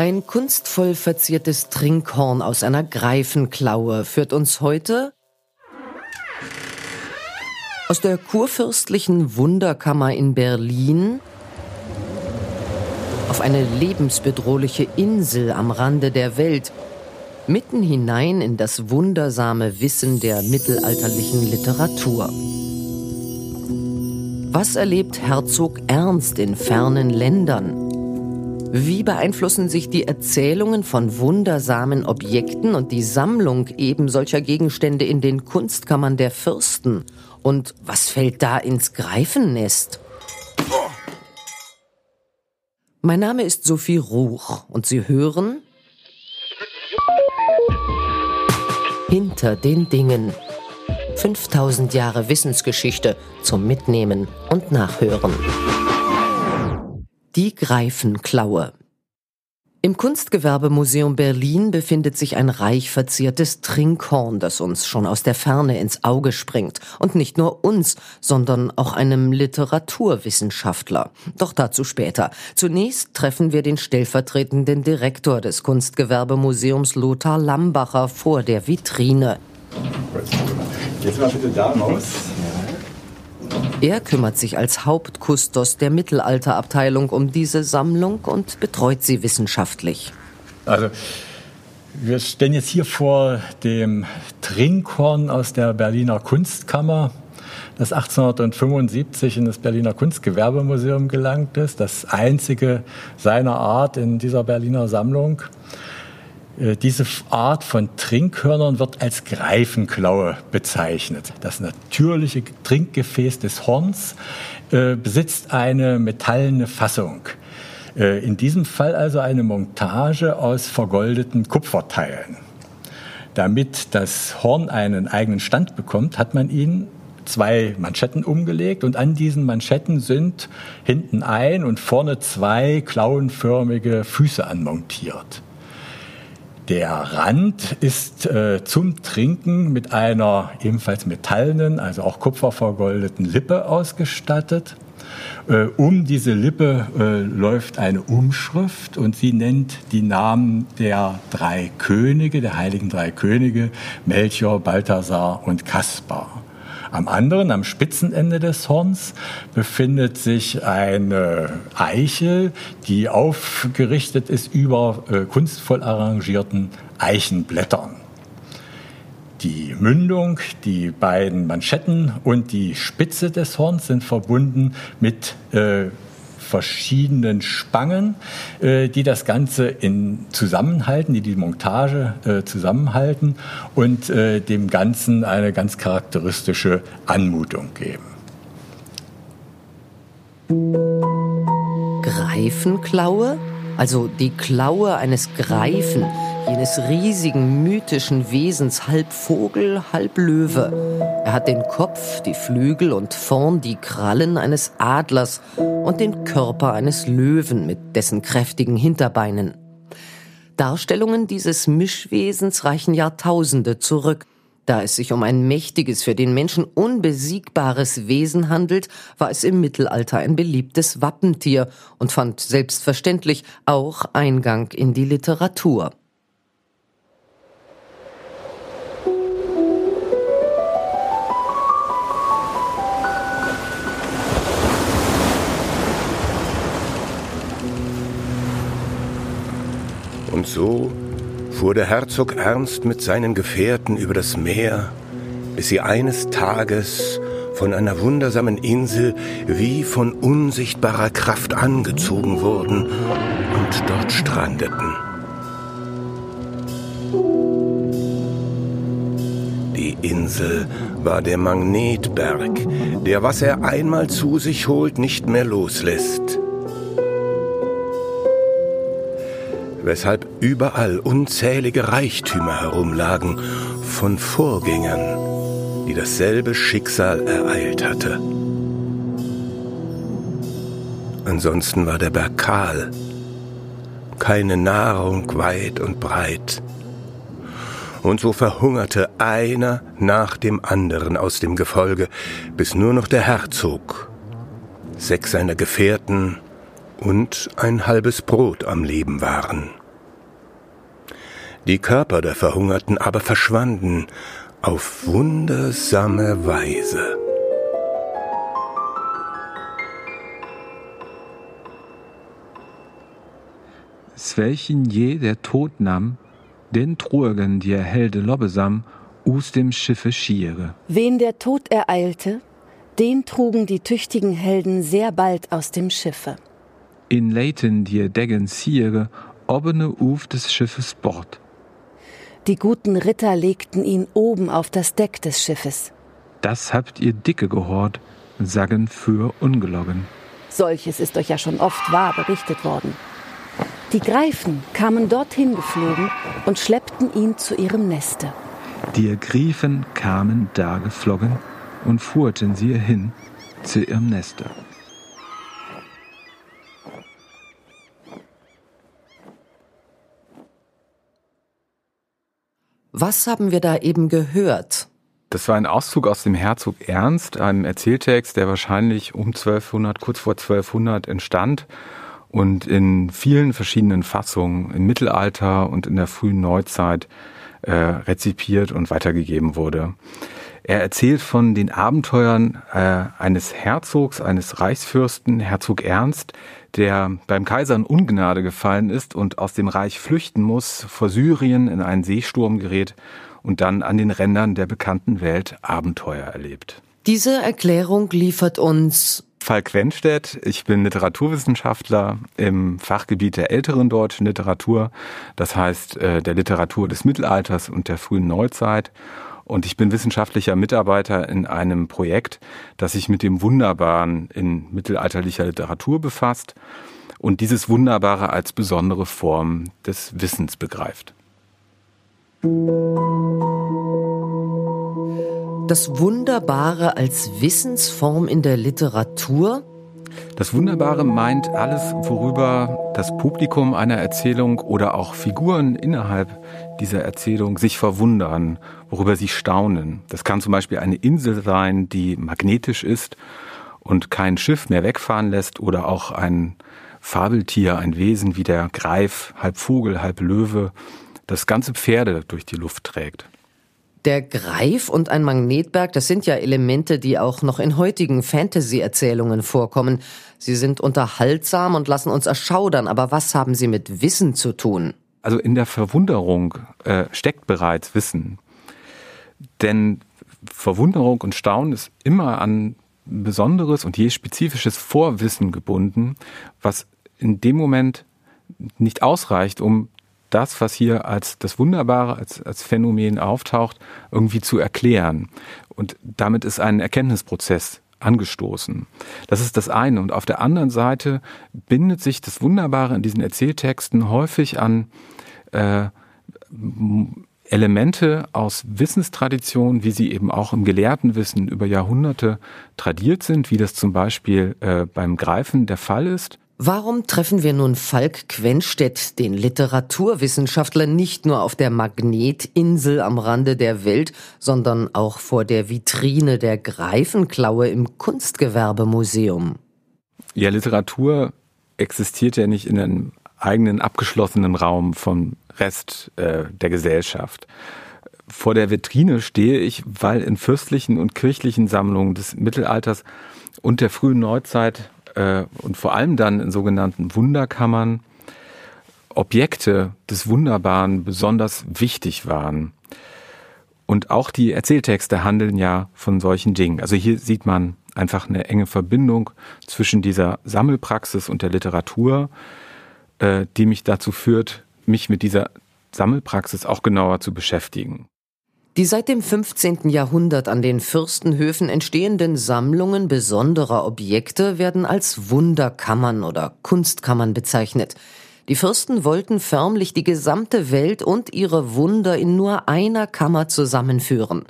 Ein kunstvoll verziertes Trinkhorn aus einer Greifenklaue führt uns heute aus der kurfürstlichen Wunderkammer in Berlin auf eine lebensbedrohliche Insel am Rande der Welt, mitten hinein in das wundersame Wissen der mittelalterlichen Literatur. Was erlebt Herzog Ernst in fernen Ländern? Wie beeinflussen sich die Erzählungen von wundersamen Objekten und die Sammlung eben solcher Gegenstände in den Kunstkammern der Fürsten? Und was fällt da ins Greifennest? Mein Name ist Sophie Ruch und Sie hören Hinter den Dingen. 5000 Jahre Wissensgeschichte zum Mitnehmen und Nachhören. Die Greifenklaue. Im Kunstgewerbemuseum Berlin befindet sich ein reich verziertes Trinkhorn, das uns schon aus der Ferne ins Auge springt. Und nicht nur uns, sondern auch einem Literaturwissenschaftler. Doch dazu später. Zunächst treffen wir den stellvertretenden Direktor des Kunstgewerbemuseums Lothar Lambacher vor der Vitrine. Jetzt mal bitte da raus. Er kümmert sich als Hauptkustos der Mittelalterabteilung um diese Sammlung und betreut sie wissenschaftlich. Also wir stehen jetzt hier vor dem Trinkhorn aus der Berliner Kunstkammer, das 1875 in das Berliner Kunstgewerbemuseum gelangt ist, das einzige seiner Art in dieser Berliner Sammlung. Äh, diese Art von Trinkhörnern wird als Greifenklaue bezeichnet. Das natürliche Trinkgefäß des Horns äh, besitzt eine metallene Fassung. Äh, in diesem Fall also eine Montage aus vergoldeten Kupferteilen. Damit das Horn einen eigenen Stand bekommt, hat man ihn zwei Manschetten umgelegt und an diesen Manschetten sind hinten ein und vorne zwei klauenförmige Füße anmontiert. Der Rand ist äh, zum Trinken mit einer ebenfalls metallenen, also auch kupfervergoldeten Lippe ausgestattet. Äh, um diese Lippe äh, läuft eine Umschrift und sie nennt die Namen der drei Könige, der heiligen drei Könige, Melchior, Balthasar und Kaspar. Am anderen, am Spitzenende des Horns, befindet sich eine Eiche, die aufgerichtet ist über äh, kunstvoll arrangierten Eichenblättern. Die Mündung, die beiden Manschetten und die Spitze des Horns sind verbunden mit äh, verschiedenen Spangen, äh, die das Ganze in zusammenhalten, die die Montage äh, zusammenhalten und äh, dem Ganzen eine ganz charakteristische Anmutung geben. Greifenklaue? Also die Klaue eines Greifen jenes riesigen mythischen Wesens halb Vogel, halb Löwe. Er hat den Kopf, die Flügel und vorn die Krallen eines Adlers und den Körper eines Löwen mit dessen kräftigen Hinterbeinen. Darstellungen dieses Mischwesens reichen Jahrtausende zurück. Da es sich um ein mächtiges, für den Menschen unbesiegbares Wesen handelt, war es im Mittelalter ein beliebtes Wappentier und fand selbstverständlich auch Eingang in die Literatur. Und so fuhr der Herzog Ernst mit seinen Gefährten über das Meer, bis sie eines Tages von einer wundersamen Insel wie von unsichtbarer Kraft angezogen wurden und dort strandeten. Die Insel war der Magnetberg, der, was er einmal zu sich holt, nicht mehr loslässt. Weshalb überall unzählige Reichtümer herumlagen von Vorgängern, die dasselbe Schicksal ereilt hatte. Ansonsten war der Berg kahl, keine Nahrung weit und breit. Und so verhungerte einer nach dem anderen aus dem Gefolge, bis nur noch der Herzog, sechs seiner Gefährten und ein halbes Brot am Leben waren. Die Körper der Verhungerten aber verschwanden auf wundersame Weise. Welchen je der Tod nahm, den trugen die Helde Lobbesam aus dem Schiffe schiere. Wen der Tod ereilte, den trugen die tüchtigen Helden sehr bald aus dem Schiffe. In Leiten die Deggen ziere, obene Uf des Schiffes Bord. Die guten Ritter legten ihn oben auf das Deck des Schiffes. Das habt ihr dicke gehort, sagen für ungelogen. Solches ist euch ja schon oft wahr berichtet worden. Die Greifen kamen dorthin geflogen und schleppten ihn zu ihrem Neste. Die Griefen kamen da geflogen und fuhrten sie hin zu ihrem Neste. Was haben wir da eben gehört? Das war ein Auszug aus dem Herzog Ernst, einem Erzähltext, der wahrscheinlich um 1200, kurz vor 1200 entstand und in vielen verschiedenen Fassungen im Mittelalter und in der frühen Neuzeit äh, rezipiert und weitergegeben wurde. Er erzählt von den Abenteuern äh, eines Herzogs, eines Reichsfürsten, Herzog Ernst, der beim Kaiser in Ungnade gefallen ist und aus dem Reich flüchten muss, vor Syrien in einen Seesturm gerät und dann an den Rändern der bekannten Welt Abenteuer erlebt. Diese Erklärung liefert uns Falk Wenstedt. Ich bin Literaturwissenschaftler im Fachgebiet der älteren deutschen Literatur, das heißt äh, der Literatur des Mittelalters und der frühen Neuzeit. Und ich bin wissenschaftlicher Mitarbeiter in einem Projekt, das sich mit dem Wunderbaren in mittelalterlicher Literatur befasst und dieses Wunderbare als besondere Form des Wissens begreift. Das Wunderbare als Wissensform in der Literatur? Das Wunderbare meint alles, worüber das Publikum einer Erzählung oder auch Figuren innerhalb dieser Erzählung sich verwundern, worüber sie staunen. Das kann zum Beispiel eine Insel sein, die magnetisch ist und kein Schiff mehr wegfahren lässt oder auch ein Fabeltier, ein Wesen wie der Greif, halb Vogel, halb Löwe, das ganze Pferde durch die Luft trägt. Der Greif und ein Magnetberg, das sind ja Elemente, die auch noch in heutigen Fantasy-Erzählungen vorkommen. Sie sind unterhaltsam und lassen uns erschaudern, aber was haben sie mit Wissen zu tun? Also in der Verwunderung äh, steckt bereits Wissen. Denn Verwunderung und Staunen ist immer an besonderes und je spezifisches Vorwissen gebunden, was in dem Moment nicht ausreicht, um das, was hier als das Wunderbare, als, als Phänomen auftaucht, irgendwie zu erklären. Und damit ist ein Erkenntnisprozess angestoßen. Das ist das eine. Und auf der anderen Seite bindet sich das Wunderbare in diesen Erzähltexten häufig an äh, Elemente aus Wissenstraditionen, wie sie eben auch im Gelehrtenwissen über Jahrhunderte tradiert sind, wie das zum Beispiel äh, beim Greifen der Fall ist. Warum treffen wir nun Falk Quenstedt, den Literaturwissenschaftler, nicht nur auf der Magnetinsel am Rande der Welt, sondern auch vor der Vitrine der Greifenklaue im Kunstgewerbemuseum? Ja, Literatur existiert ja nicht in einem eigenen abgeschlossenen Raum vom Rest äh, der Gesellschaft. Vor der Vitrine stehe ich, weil in fürstlichen und kirchlichen Sammlungen des Mittelalters und der frühen Neuzeit äh, und vor allem dann in sogenannten Wunderkammern Objekte des Wunderbaren besonders wichtig waren. Und auch die Erzähltexte handeln ja von solchen Dingen. Also hier sieht man einfach eine enge Verbindung zwischen dieser Sammelpraxis und der Literatur, äh, die mich dazu führt, mich mit dieser Sammelpraxis auch genauer zu beschäftigen. Die seit dem 15. Jahrhundert an den Fürstenhöfen entstehenden Sammlungen besonderer Objekte werden als Wunderkammern oder Kunstkammern bezeichnet. Die Fürsten wollten förmlich die gesamte Welt und ihre Wunder in nur einer Kammer zusammenführen.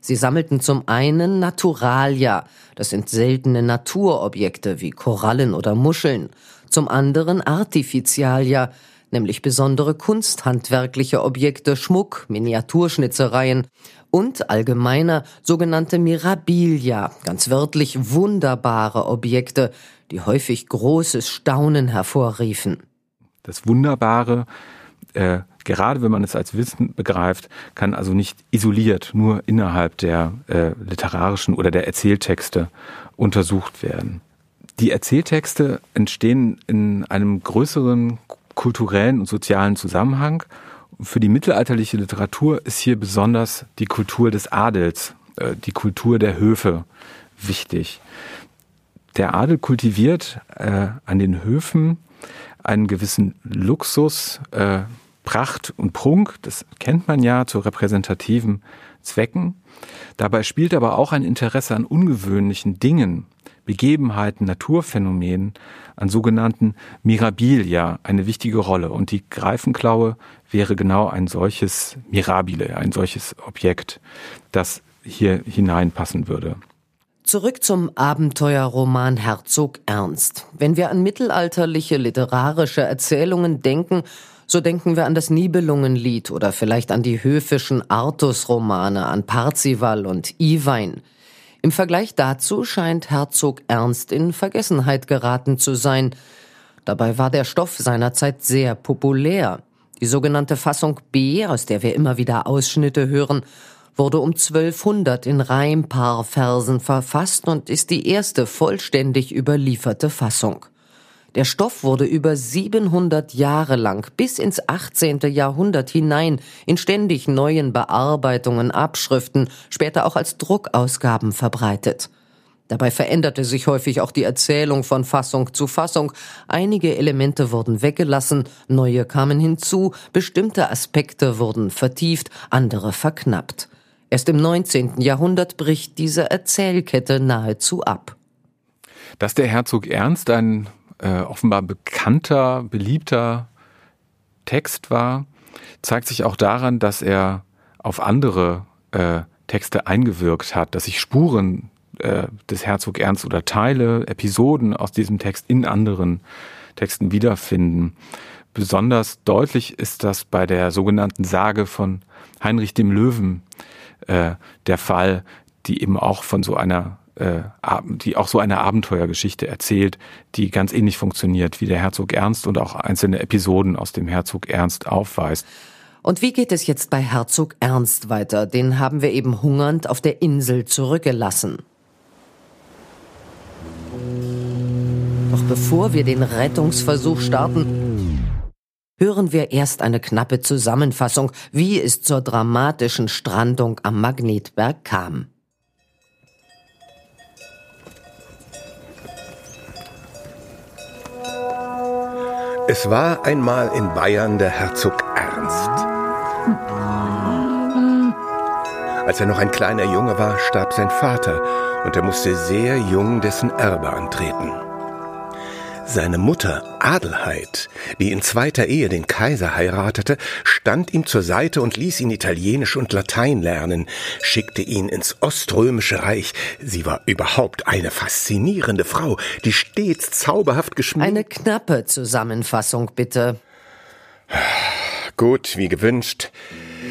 Sie sammelten zum einen Naturalia, das sind seltene Naturobjekte wie Korallen oder Muscheln, zum anderen Artificialia, nämlich besondere kunsthandwerkliche Objekte, Schmuck, Miniaturschnitzereien und allgemeiner sogenannte Mirabilia, ganz wörtlich wunderbare Objekte, die häufig großes Staunen hervorriefen. Das Wunderbare äh, gerade wenn man es als Wissen begreift, kann also nicht isoliert nur innerhalb der äh, literarischen oder der Erzähltexte untersucht werden. Die Erzähltexte entstehen in einem größeren kulturellen und sozialen Zusammenhang. Für die mittelalterliche Literatur ist hier besonders die Kultur des Adels, äh, die Kultur der Höfe wichtig. Der Adel kultiviert äh, an den Höfen einen gewissen Luxus, äh, Pracht und Prunk, das kennt man ja zu repräsentativen Zwecken. Dabei spielt aber auch ein Interesse an ungewöhnlichen Dingen, Begebenheiten, Naturphänomenen, an sogenannten Mirabilia eine wichtige Rolle. Und die Greifenklaue wäre genau ein solches Mirabile, ein solches Objekt, das hier hineinpassen würde. Zurück zum Abenteuerroman Herzog Ernst. Wenn wir an mittelalterliche literarische Erzählungen denken, so denken wir an das Nibelungenlied oder vielleicht an die höfischen Artus-Romane, an Parzival und Iwein. Im Vergleich dazu scheint Herzog Ernst in Vergessenheit geraten zu sein. Dabei war der Stoff seinerzeit sehr populär. Die sogenannte Fassung B, aus der wir immer wieder Ausschnitte hören, wurde um 1200 in Reimpaarversen verfasst und ist die erste vollständig überlieferte Fassung. Der Stoff wurde über 700 Jahre lang bis ins 18. Jahrhundert hinein in ständig neuen Bearbeitungen, Abschriften, später auch als Druckausgaben verbreitet. Dabei veränderte sich häufig auch die Erzählung von Fassung zu Fassung. Einige Elemente wurden weggelassen, neue kamen hinzu, bestimmte Aspekte wurden vertieft, andere verknappt. Erst im 19. Jahrhundert bricht diese Erzählkette nahezu ab. Dass der Herzog Ernst ein äh, offenbar bekannter, beliebter Text war, zeigt sich auch daran, dass er auf andere äh, Texte eingewirkt hat, dass sich Spuren äh, des Herzog Ernst oder Teile, Episoden aus diesem Text in anderen Texten wiederfinden. Besonders deutlich ist das bei der sogenannten Sage von Heinrich dem Löwen äh, der Fall, die eben auch von so einer die auch so eine Abenteuergeschichte erzählt, die ganz ähnlich funktioniert wie der Herzog Ernst und auch einzelne Episoden aus dem Herzog Ernst aufweist. Und wie geht es jetzt bei Herzog Ernst weiter? Den haben wir eben hungernd auf der Insel zurückgelassen. Doch bevor wir den Rettungsversuch starten, hören wir erst eine knappe Zusammenfassung, wie es zur dramatischen Strandung am Magnetberg kam. Es war einmal in Bayern der Herzog Ernst. Als er noch ein kleiner Junge war, starb sein Vater und er musste sehr jung dessen Erbe antreten. Seine Mutter Adelheid, die in zweiter Ehe den Kaiser heiratete, stand ihm zur Seite und ließ ihn Italienisch und Latein lernen, schickte ihn ins Oströmische Reich. Sie war überhaupt eine faszinierende Frau, die stets zauberhaft geschminkt. Eine knappe Zusammenfassung, bitte. Gut, wie gewünscht.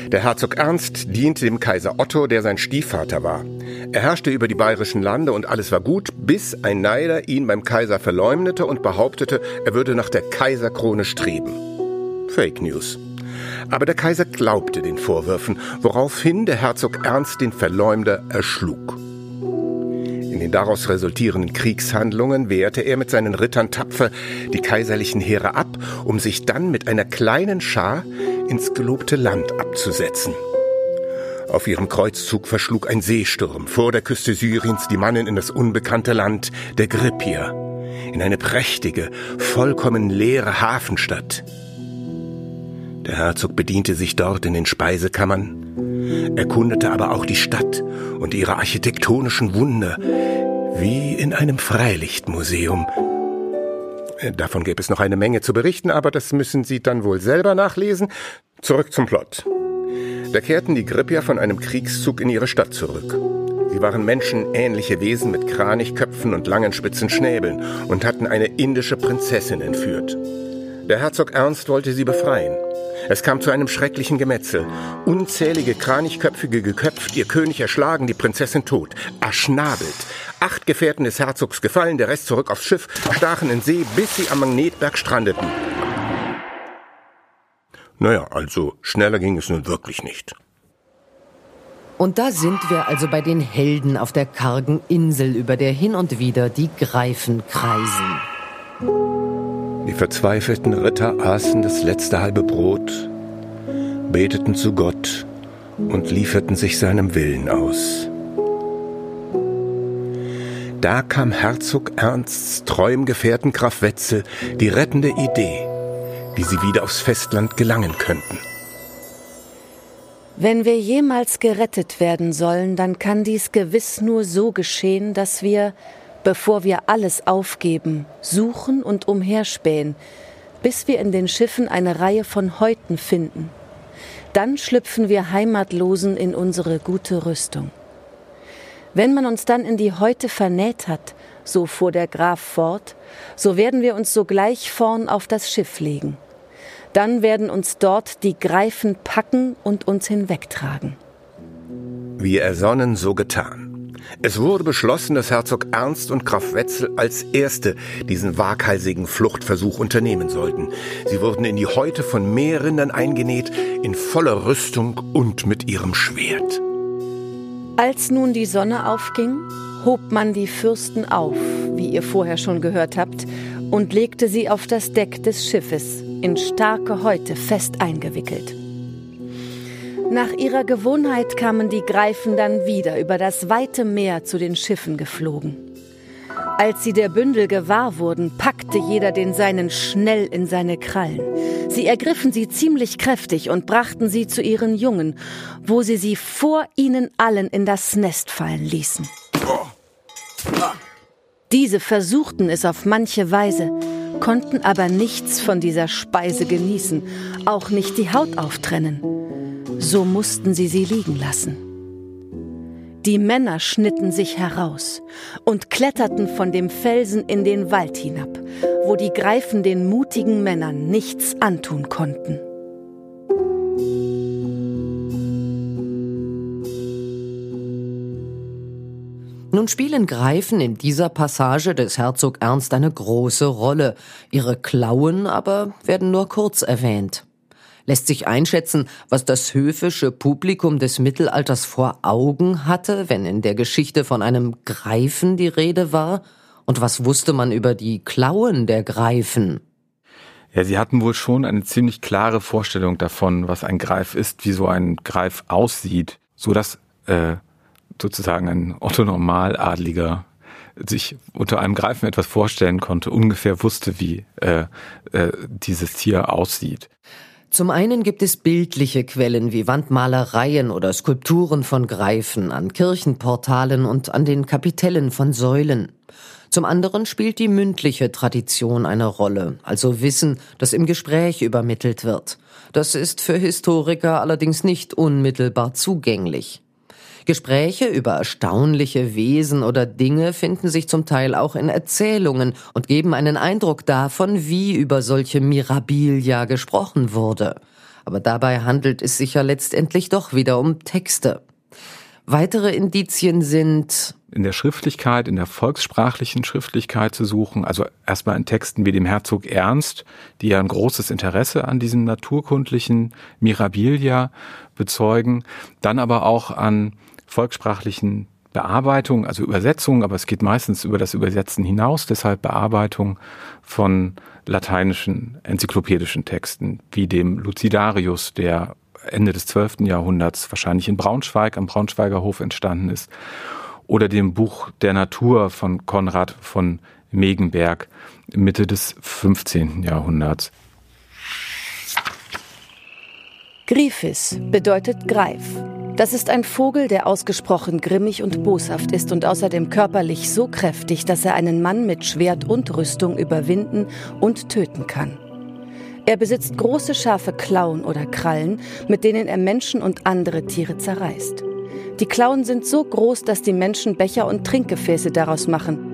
Der Herzog Ernst diente dem Kaiser Otto, der sein Stiefvater war. Er herrschte über die bayerischen Lande und alles war gut, bis ein Neider ihn beim Kaiser verleumdete und behauptete, er würde nach der Kaiserkrone streben. Fake News. Aber der Kaiser glaubte den Vorwürfen, woraufhin der Herzog Ernst den Verleumder erschlug. In den daraus resultierenden Kriegshandlungen wehrte er mit seinen Rittern tapfer die kaiserlichen Heere ab, um sich dann mit einer kleinen Schar ins gelobte Land abzusetzen. Auf ihrem Kreuzzug verschlug ein Seesturm vor der Küste Syriens die Mannen in das unbekannte Land der Grippier, in eine prächtige, vollkommen leere Hafenstadt. Der Herzog bediente sich dort in den Speisekammern, erkundete aber auch die Stadt und ihre architektonischen Wunder, wie in einem Freilichtmuseum, Davon gäbe es noch eine Menge zu berichten, aber das müssen Sie dann wohl selber nachlesen. Zurück zum Plot. Da kehrten die Grippier von einem Kriegszug in ihre Stadt zurück. Sie waren menschenähnliche Wesen mit Kranichköpfen und langen spitzen Schnäbeln und hatten eine indische Prinzessin entführt. Der Herzog Ernst wollte sie befreien. Es kam zu einem schrecklichen Gemetzel. Unzählige Kranichköpfige geköpft, ihr König erschlagen, die Prinzessin tot, erschnabelt. Acht Gefährten des Herzogs gefallen, der Rest zurück aufs Schiff, stachen in See, bis sie am Magnetberg strandeten. Naja, also schneller ging es nun wirklich nicht. Und da sind wir also bei den Helden auf der kargen Insel, über der hin und wieder die Greifen kreisen. Die verzweifelten Ritter aßen das letzte halbe Brot, beteten zu Gott und lieferten sich seinem Willen aus. Da kam Herzog Ernsts treuem Gefährten Graf Wetzel die rettende Idee, wie sie wieder aufs Festland gelangen könnten. Wenn wir jemals gerettet werden sollen, dann kann dies gewiss nur so geschehen, dass wir, bevor wir alles aufgeben, suchen und umherspähen, bis wir in den Schiffen eine Reihe von Häuten finden. Dann schlüpfen wir Heimatlosen in unsere gute Rüstung. Wenn man uns dann in die Häute vernäht hat, so fuhr der Graf fort, so werden wir uns sogleich vorn auf das Schiff legen. Dann werden uns dort die Greifen packen und uns hinwegtragen. Wie ersonnen, so getan. Es wurde beschlossen, dass Herzog Ernst und Graf Wetzel als Erste diesen waghalsigen Fluchtversuch unternehmen sollten. Sie wurden in die Häute von Meerrindern eingenäht, in voller Rüstung und mit ihrem Schwert. Als nun die Sonne aufging, hob man die Fürsten auf, wie ihr vorher schon gehört habt, und legte sie auf das Deck des Schiffes, in starke Häute fest eingewickelt. Nach ihrer Gewohnheit kamen die Greifen dann wieder über das weite Meer zu den Schiffen geflogen. Als sie der Bündel gewahr wurden, packte jeder den seinen schnell in seine Krallen. Sie ergriffen sie ziemlich kräftig und brachten sie zu ihren Jungen, wo sie sie vor ihnen allen in das Nest fallen ließen. Diese versuchten es auf manche Weise, konnten aber nichts von dieser Speise genießen, auch nicht die Haut auftrennen. So mussten sie sie liegen lassen. Die Männer schnitten sich heraus und kletterten von dem Felsen in den Wald hinab, wo die Greifen den mutigen Männern nichts antun konnten. Nun spielen Greifen in dieser Passage des Herzog Ernst eine große Rolle. Ihre Klauen aber werden nur kurz erwähnt. Lässt sich einschätzen, was das höfische Publikum des Mittelalters vor Augen hatte, wenn in der Geschichte von einem Greifen die Rede war? Und was wusste man über die Klauen der Greifen? Ja, sie hatten wohl schon eine ziemlich klare Vorstellung davon, was ein Greif ist, wie so ein Greif aussieht, so dass äh, sozusagen ein Otto-Normaladliger sich unter einem Greifen etwas vorstellen konnte, ungefähr wusste, wie äh, äh, dieses Tier aussieht. Zum einen gibt es bildliche Quellen wie Wandmalereien oder Skulpturen von Greifen an Kirchenportalen und an den Kapitellen von Säulen. Zum anderen spielt die mündliche Tradition eine Rolle, also Wissen, das im Gespräch übermittelt wird. Das ist für Historiker allerdings nicht unmittelbar zugänglich. Gespräche über erstaunliche Wesen oder Dinge finden sich zum Teil auch in Erzählungen und geben einen Eindruck davon, wie über solche Mirabilia gesprochen wurde. Aber dabei handelt es sich ja letztendlich doch wieder um Texte. Weitere Indizien sind in der Schriftlichkeit, in der volkssprachlichen Schriftlichkeit zu suchen, also erstmal in Texten wie dem Herzog Ernst, die ja ein großes Interesse an diesen naturkundlichen Mirabilia bezeugen, dann aber auch an volkssprachlichen Bearbeitung, also Übersetzung, aber es geht meistens über das Übersetzen hinaus, deshalb Bearbeitung von lateinischen enzyklopädischen Texten, wie dem Lucidarius, der Ende des 12. Jahrhunderts wahrscheinlich in Braunschweig am Braunschweiger Hof entstanden ist, oder dem Buch der Natur von Konrad von Megenberg Mitte des 15. Jahrhunderts. Griffis bedeutet Greif. Das ist ein Vogel, der ausgesprochen grimmig und boshaft ist und außerdem körperlich so kräftig, dass er einen Mann mit Schwert und Rüstung überwinden und töten kann. Er besitzt große scharfe Klauen oder Krallen, mit denen er Menschen und andere Tiere zerreißt. Die Klauen sind so groß, dass die Menschen Becher und Trinkgefäße daraus machen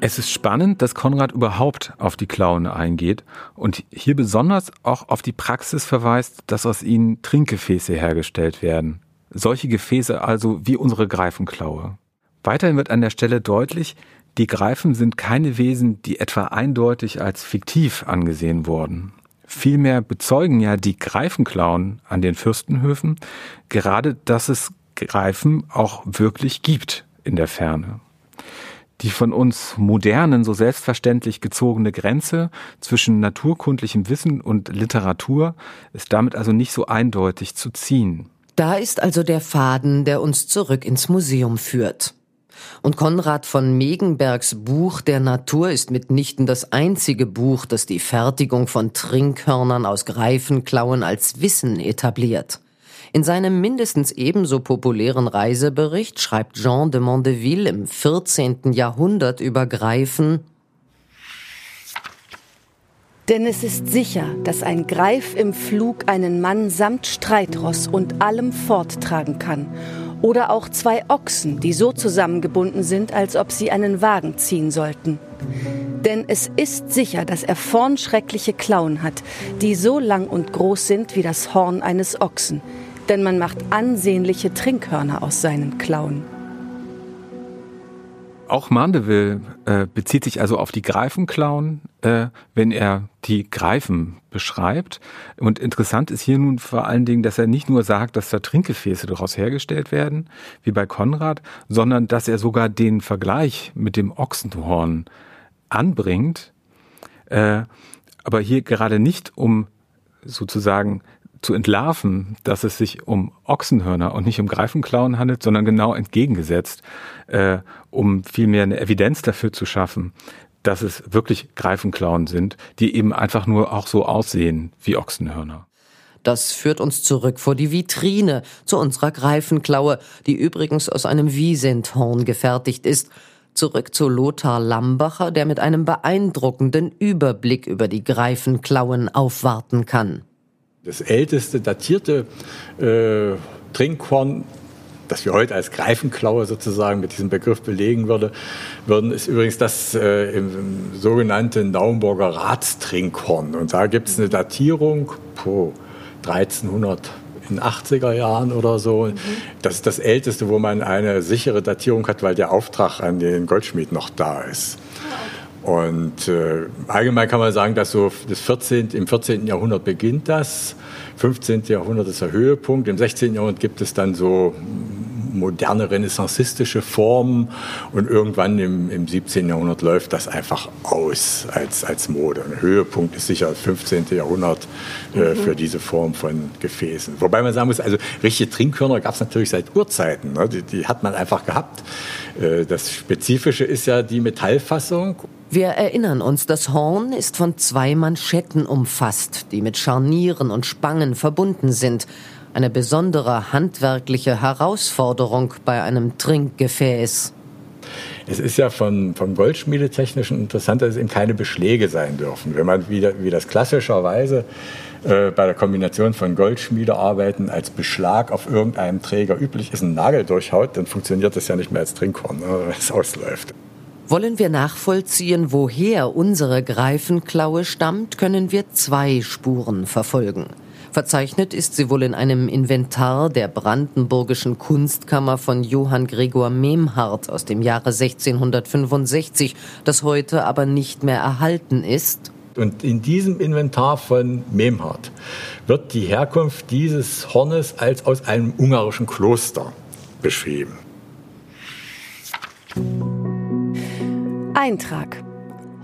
Es ist spannend, dass Konrad überhaupt auf die Klauen eingeht und hier besonders auch auf die Praxis verweist, dass aus ihnen Trinkgefäße hergestellt werden. Solche Gefäße also wie unsere Greifenklaue. Weiterhin wird an der Stelle deutlich, Die Greifen sind keine Wesen, die etwa eindeutig als fiktiv angesehen wurden. Vielmehr bezeugen ja die Greifenklauen an den Fürstenhöfen gerade, dass es Greifen auch wirklich gibt in der Ferne. Die von uns modernen, so selbstverständlich gezogene Grenze zwischen naturkundlichem Wissen und Literatur ist damit also nicht so eindeutig zu ziehen. Da ist also der Faden, der uns zurück ins Museum führt. Und Konrad von Megenbergs Buch der Natur ist mitnichten das einzige Buch, das die Fertigung von Trinkhörnern aus Greifenklauen als Wissen etabliert. In seinem mindestens ebenso populären Reisebericht schreibt Jean de Mondeville im 14. Jahrhundert über Greifen denn es ist sicher, dass ein Greif im Flug einen Mann samt Streitross und allem forttragen kann. Oder auch zwei Ochsen, die so zusammengebunden sind, als ob sie einen Wagen ziehen sollten. Denn es ist sicher, dass er vorn schreckliche Klauen hat, die so lang und groß sind wie das Horn eines Ochsen. Denn man macht ansehnliche Trinkhörner aus seinen Klauen. Auch Mandeville äh, bezieht sich also auf die Greifenklauen, äh, wenn er die Greifen beschreibt. Und interessant ist hier nun vor allen Dingen, dass er nicht nur sagt, dass da Trinkgefäße daraus hergestellt werden, wie bei Konrad, sondern dass er sogar den Vergleich mit dem Ochsenhorn anbringt. Äh, aber hier gerade nicht um sozusagen zu entlarven, dass es sich um Ochsenhörner und nicht um Greifenklauen handelt, sondern genau entgegengesetzt, äh, um vielmehr eine Evidenz dafür zu schaffen, dass es wirklich Greifenklauen sind, die eben einfach nur auch so aussehen wie Ochsenhörner. Das führt uns zurück vor die Vitrine, zu unserer Greifenklaue, die übrigens aus einem Wiesenthorn gefertigt ist. Zurück zu Lothar Lambacher, der mit einem beeindruckenden Überblick über die Greifenklauen aufwarten kann. Das älteste datierte äh, Trinkhorn, das wir heute als Greifenklaue sozusagen mit diesem Begriff belegen würde, würden, ist übrigens das äh, im, im sogenannten Naumburger Ratstrinkhorn. Und da gibt es eine Datierung, po 1300 in 80er Jahren oder so. Mhm. Das ist das älteste, wo man eine sichere Datierung hat, weil der Auftrag an den Goldschmied noch da ist. Und äh, allgemein kann man sagen, dass so das 14., im 14. Jahrhundert beginnt das, 15. Jahrhundert ist der Höhepunkt, im 16. Jahrhundert gibt es dann so moderne renaissancistische Formen und irgendwann im, im 17. Jahrhundert läuft das einfach aus als, als Mode. Ein Höhepunkt ist sicher das 15. Jahrhundert äh, mhm. für diese Form von Gefäßen. Wobei man sagen muss, also richtige Trinkhörner gab es natürlich seit Urzeiten. Ne? Die, die, hat man einfach gehabt. Äh, das Spezifische ist ja die Metallfassung. Wir erinnern uns, das Horn ist von zwei Manschetten umfasst, die mit Scharnieren und Spangen verbunden sind eine besondere handwerkliche Herausforderung bei einem Trinkgefäß. Es ist ja von, vom Goldschmiedetechnischen interessant, dass es eben keine Beschläge sein dürfen. Wenn man wieder, wie das klassischerweise äh, bei der Kombination von Goldschmiedearbeiten als Beschlag auf irgendeinem Träger üblich ist, einen Nagel durchhaut, dann funktioniert das ja nicht mehr als Trinkhorn, ne, wenn es ausläuft. Wollen wir nachvollziehen, woher unsere Greifenklaue stammt, können wir zwei Spuren verfolgen. Verzeichnet ist sie wohl in einem Inventar der Brandenburgischen Kunstkammer von Johann Gregor Memhard aus dem Jahre 1665, das heute aber nicht mehr erhalten ist. Und in diesem Inventar von Memhard wird die Herkunft dieses Hornes als aus einem ungarischen Kloster beschrieben. Eintrag.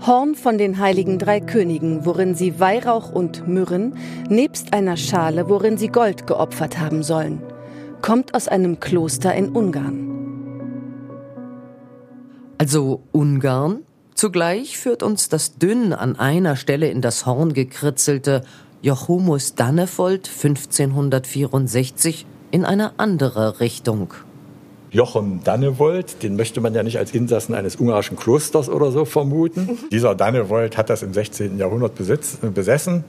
Horn von den heiligen drei Königen, worin sie Weihrauch und Myrrhen, nebst einer Schale, worin sie Gold geopfert haben sollen, kommt aus einem Kloster in Ungarn. Also Ungarn? Zugleich führt uns das dünn an einer Stelle in das Horn gekritzelte Jochumus Dannefold 1564 in eine andere Richtung. Jochen Dannewold, den möchte man ja nicht als Insassen eines ungarischen Klosters oder so vermuten. Dieser Dannewold hat das im 16. Jahrhundert besitz, besessen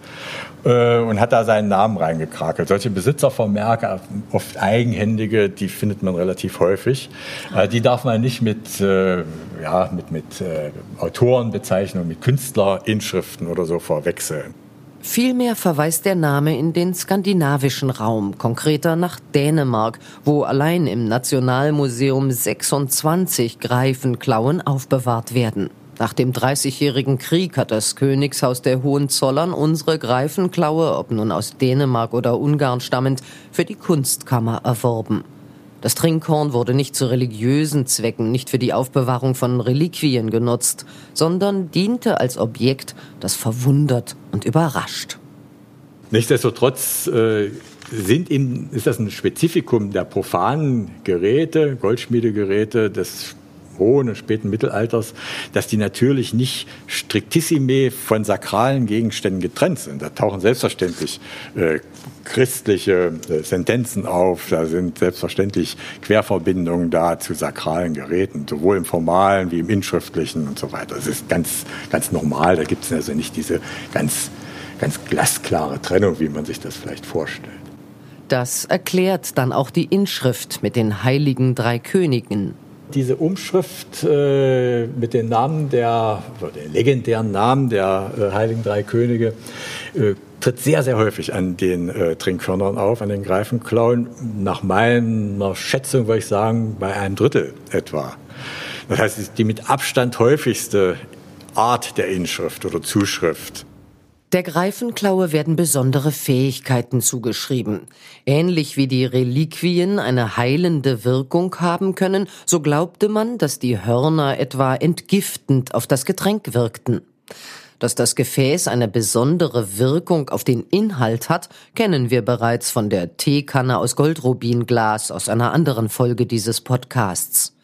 äh, und hat da seinen Namen reingekrakelt. Solche Besitzervermerke, oft eigenhändige, die findet man relativ häufig. Äh, die darf man nicht mit, äh, ja, mit, mit äh, Autorenbezeichnungen, mit Künstlerinschriften oder so verwechseln. Vielmehr verweist der Name in den skandinavischen Raum, konkreter nach Dänemark, wo allein im Nationalmuseum 26 Greifenklauen aufbewahrt werden. Nach dem Dreißigjährigen Krieg hat das Königshaus der Hohenzollern unsere Greifenklaue, ob nun aus Dänemark oder Ungarn stammend, für die Kunstkammer erworben. Das Trinkhorn wurde nicht zu religiösen Zwecken, nicht für die Aufbewahrung von Reliquien genutzt, sondern diente als Objekt, das verwundert und überrascht. Nichtsdestotrotz äh, sind in, ist das ein Spezifikum der profanen Geräte, Goldschmiedegeräte des hohen und späten Mittelalters, dass die natürlich nicht striktissime von sakralen Gegenständen getrennt sind. Da tauchen selbstverständlich äh, christliche äh, Sentenzen auf, da sind selbstverständlich Querverbindungen da zu sakralen Geräten, sowohl im formalen wie im inschriftlichen und so weiter. Das ist ganz, ganz normal, da gibt es also nicht diese ganz, ganz glasklare Trennung, wie man sich das vielleicht vorstellt. Das erklärt dann auch die Inschrift mit den heiligen drei Königen diese Umschrift äh, mit den Namen der, den legendären Namen der äh, Heiligen Drei Könige äh, tritt sehr, sehr häufig an den äh, Trinkhörnern auf, an den Greifenklauen. Nach meiner Schätzung würde ich sagen, bei einem Drittel etwa. Das heißt, die mit Abstand häufigste Art der Inschrift oder Zuschrift. Der Greifenklaue werden besondere Fähigkeiten zugeschrieben. Ähnlich wie die Reliquien eine heilende Wirkung haben können, so glaubte man, dass die Hörner etwa entgiftend auf das Getränk wirkten. Dass das Gefäß eine besondere Wirkung auf den Inhalt hat, kennen wir bereits von der Teekanne aus Goldrubinglas aus einer anderen Folge dieses Podcasts.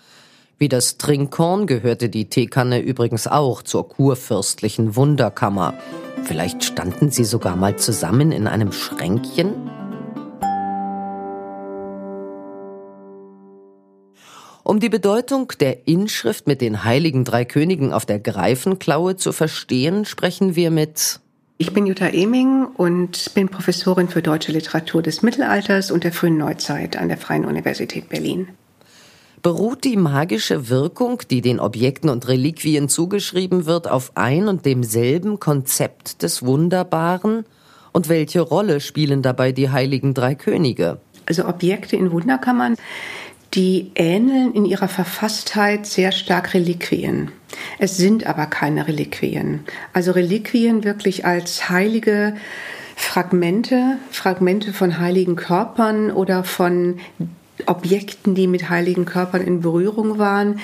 Wie das Trinkhorn gehörte die Teekanne übrigens auch zur kurfürstlichen Wunderkammer. Vielleicht standen sie sogar mal zusammen in einem Schränkchen? Um die Bedeutung der Inschrift mit den heiligen drei Königen auf der Greifenklaue zu verstehen, sprechen wir mit ich bin Jutta Eming und bin Professorin für deutsche Literatur des Mittelalters und der frühen Neuzeit an der Freien Universität Berlin. Beruht die magische Wirkung, die den Objekten und Reliquien zugeschrieben wird, auf ein und demselben Konzept des Wunderbaren? Und welche Rolle spielen dabei die heiligen drei Könige? Also Objekte in Wunderkammern, die ähneln in ihrer Verfasstheit sehr stark Reliquien. Es sind aber keine Reliquien. Also Reliquien wirklich als heilige Fragmente, Fragmente von heiligen Körpern oder von Objekten, die mit heiligen Körpern in Berührung waren,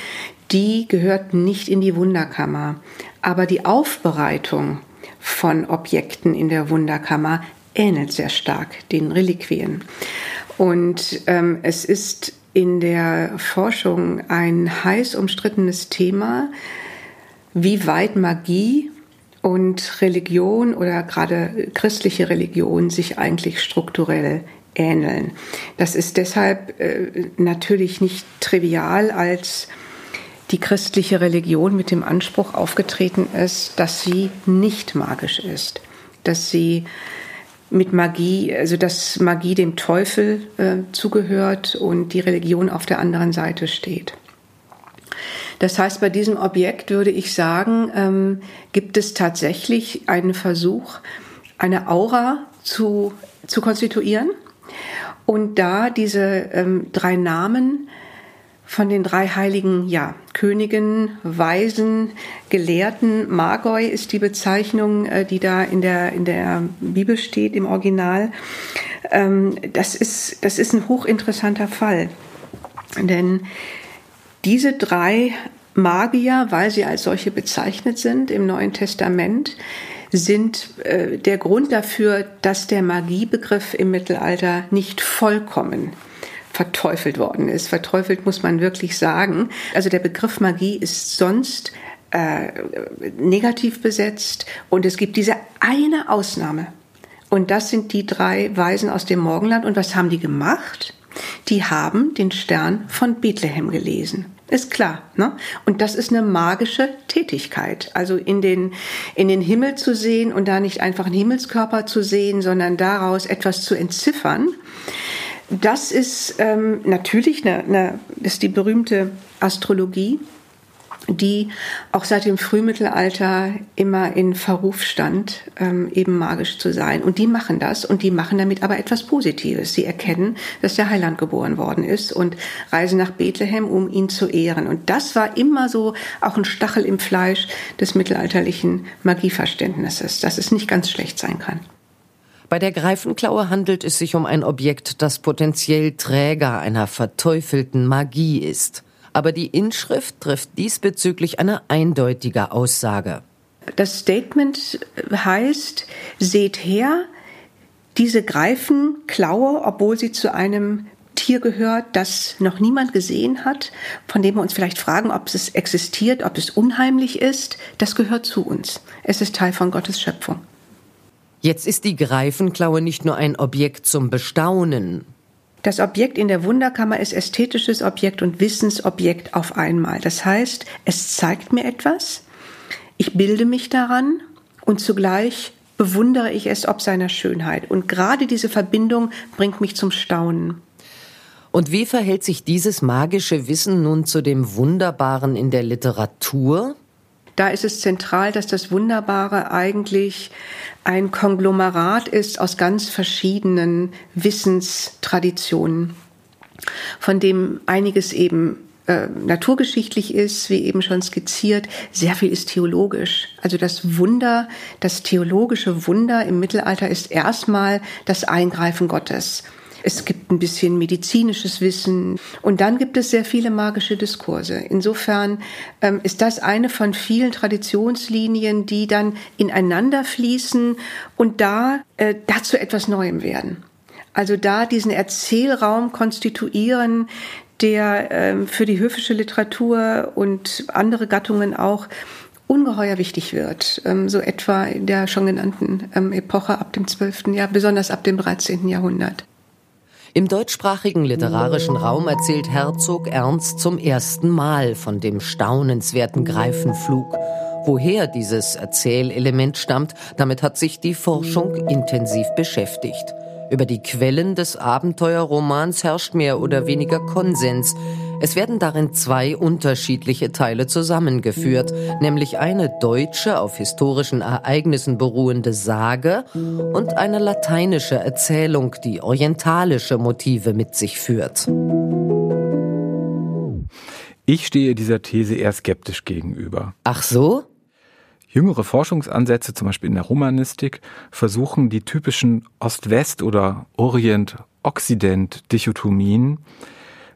die gehörten nicht in die Wunderkammer. Aber die Aufbereitung von Objekten in der Wunderkammer ähnelt sehr stark den Reliquien. Und ähm, es ist in der Forschung ein heiß umstrittenes Thema, wie weit Magie und Religion oder gerade christliche Religion sich eigentlich strukturell ähneln. Das ist deshalb äh, natürlich nicht trivial, als die christliche Religion mit dem Anspruch aufgetreten ist, dass sie nicht magisch ist, dass sie mit Magie, also dass Magie dem Teufel äh, zugehört und die Religion auf der anderen Seite steht. Das heißt, bei diesem Objekt würde ich sagen, ähm, gibt es tatsächlich einen Versuch, eine Aura zu, zu konstituieren und da diese ähm, drei Namen von den drei heiligen ja, Königen, Weisen, Gelehrten, Magoi ist die Bezeichnung, äh, die da in der, in der Bibel steht, im Original. Ähm, das, ist, das ist ein hochinteressanter Fall. Denn diese drei Magier, weil sie als solche bezeichnet sind im Neuen Testament, sind äh, der Grund dafür, dass der Magiebegriff im Mittelalter nicht vollkommen verteufelt worden ist. Verteufelt muss man wirklich sagen. Also der Begriff Magie ist sonst äh, negativ besetzt und es gibt diese eine Ausnahme. Und das sind die drei Weisen aus dem Morgenland. Und was haben die gemacht? Die haben den Stern von Bethlehem gelesen. Ist klar. Ne? Und das ist eine magische Tätigkeit. Also in den, in den Himmel zu sehen und da nicht einfach einen Himmelskörper zu sehen, sondern daraus etwas zu entziffern. Das ist ähm, natürlich eine, eine, ist die berühmte Astrologie. Die auch seit dem Frühmittelalter immer in Verruf stand, ähm, eben magisch zu sein. Und die machen das und die machen damit aber etwas Positives. Sie erkennen, dass der Heiland geboren worden ist und reisen nach Bethlehem, um ihn zu ehren. Und das war immer so auch ein Stachel im Fleisch des mittelalterlichen Magieverständnisses, dass es nicht ganz schlecht sein kann. Bei der Greifenklaue handelt es sich um ein Objekt, das potenziell Träger einer verteufelten Magie ist aber die Inschrift trifft diesbezüglich eine eindeutige Aussage. Das Statement heißt, seht her, diese Greifenklaue, obwohl sie zu einem Tier gehört, das noch niemand gesehen hat, von dem wir uns vielleicht fragen, ob es existiert, ob es unheimlich ist, das gehört zu uns. Es ist Teil von Gottes Schöpfung. Jetzt ist die Greifenklaue nicht nur ein Objekt zum Bestaunen, das Objekt in der Wunderkammer ist ästhetisches Objekt und Wissensobjekt auf einmal. Das heißt, es zeigt mir etwas, ich bilde mich daran und zugleich bewundere ich es ob seiner Schönheit. Und gerade diese Verbindung bringt mich zum Staunen. Und wie verhält sich dieses magische Wissen nun zu dem Wunderbaren in der Literatur? Da ist es zentral, dass das Wunderbare eigentlich ein Konglomerat ist aus ganz verschiedenen Wissenstraditionen, von dem einiges eben äh, naturgeschichtlich ist, wie eben schon skizziert, sehr viel ist theologisch. Also das Wunder, das theologische Wunder im Mittelalter ist erstmal das Eingreifen Gottes. Es gibt ein bisschen medizinisches Wissen und dann gibt es sehr viele magische Diskurse. Insofern ähm, ist das eine von vielen Traditionslinien, die dann ineinander fließen und da äh, dazu etwas Neuem werden. Also da diesen Erzählraum konstituieren, der ähm, für die höfische Literatur und andere Gattungen auch ungeheuer wichtig wird, ähm, so etwa in der schon genannten ähm, Epoche ab dem 12. Jahr, besonders ab dem 13. Jahrhundert. Im deutschsprachigen literarischen Raum erzählt Herzog Ernst zum ersten Mal von dem staunenswerten Greifenflug. Woher dieses Erzählelement stammt, damit hat sich die Forschung intensiv beschäftigt. Über die Quellen des Abenteuerromans herrscht mehr oder weniger Konsens. Es werden darin zwei unterschiedliche Teile zusammengeführt, nämlich eine deutsche auf historischen Ereignissen beruhende Sage und eine lateinische Erzählung, die orientalische Motive mit sich führt. Ich stehe dieser These eher skeptisch gegenüber. Ach so? Jüngere Forschungsansätze, zum Beispiel in der Romanistik, versuchen die typischen Ost-West- oder Orient-Occident-Dichotomien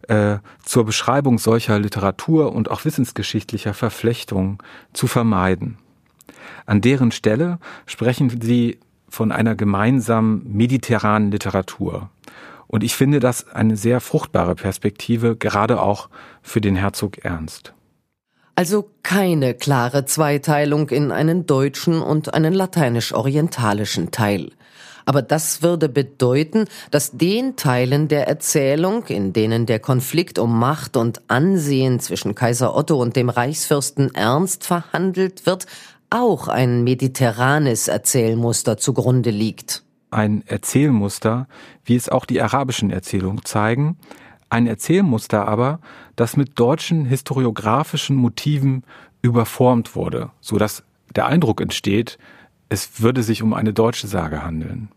äh, zur Beschreibung solcher Literatur und auch wissensgeschichtlicher Verflechtungen zu vermeiden. An deren Stelle sprechen sie von einer gemeinsamen mediterranen Literatur. Und ich finde das eine sehr fruchtbare Perspektive, gerade auch für den Herzog Ernst. Also keine klare Zweiteilung in einen deutschen und einen lateinisch-orientalischen Teil. Aber das würde bedeuten, dass den Teilen der Erzählung, in denen der Konflikt um Macht und Ansehen zwischen Kaiser Otto und dem Reichsfürsten Ernst verhandelt wird, auch ein mediterranes Erzählmuster zugrunde liegt. Ein Erzählmuster, wie es auch die arabischen Erzählungen zeigen, ein Erzählmuster aber, das mit deutschen historiografischen Motiven überformt wurde, so dass der Eindruck entsteht, es würde sich um eine deutsche Sage handeln.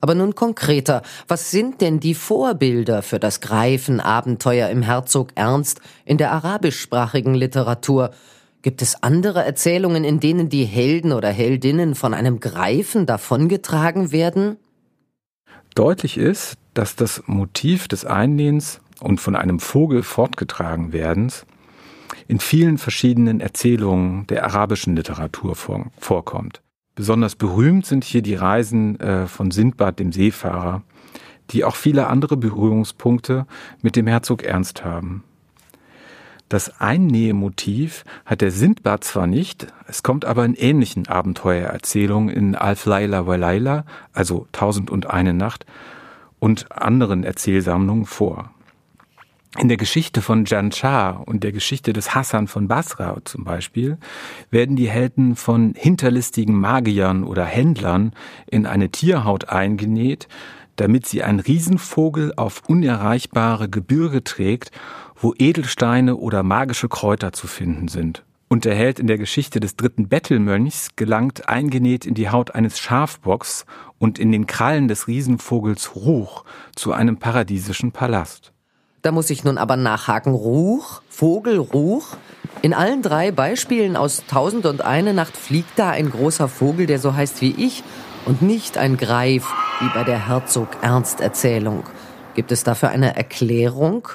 Aber nun konkreter, was sind denn die Vorbilder für das Greifenabenteuer im Herzog Ernst in der arabischsprachigen Literatur? Gibt es andere Erzählungen, in denen die Helden oder Heldinnen von einem Greifen davongetragen werden? Deutlich ist, dass das Motiv des Einlehns und von einem Vogel fortgetragen werdens in vielen verschiedenen Erzählungen der arabischen Literatur vorkommt. Besonders berühmt sind hier die Reisen äh, von Sindbad dem Seefahrer, die auch viele andere Berührungspunkte mit dem Herzog Ernst haben. Das Einnähemotiv hat der Sindbad zwar nicht, es kommt aber in ähnlichen Abenteuererzählungen in Alf Laila Walaila, also Tausend und eine Nacht, und anderen Erzählsammlungen vor. In der Geschichte von Janchar und der Geschichte des Hassan von Basra zum Beispiel werden die Helden von hinterlistigen Magiern oder Händlern in eine Tierhaut eingenäht, damit sie einen Riesenvogel auf unerreichbare Gebirge trägt, wo Edelsteine oder magische Kräuter zu finden sind. Und der Held in der Geschichte des dritten Bettelmönchs gelangt eingenäht in die Haut eines Schafbocks und in den Krallen des Riesenvogels Ruch zu einem paradiesischen Palast. Da muss ich nun aber nachhaken. Ruch, Vogel, Ruch. In allen drei Beispielen aus Tausend und eine Nacht fliegt da ein großer Vogel, der so heißt wie ich, und nicht ein Greif, wie bei der Herzog Ernst Erzählung. Gibt es dafür eine Erklärung?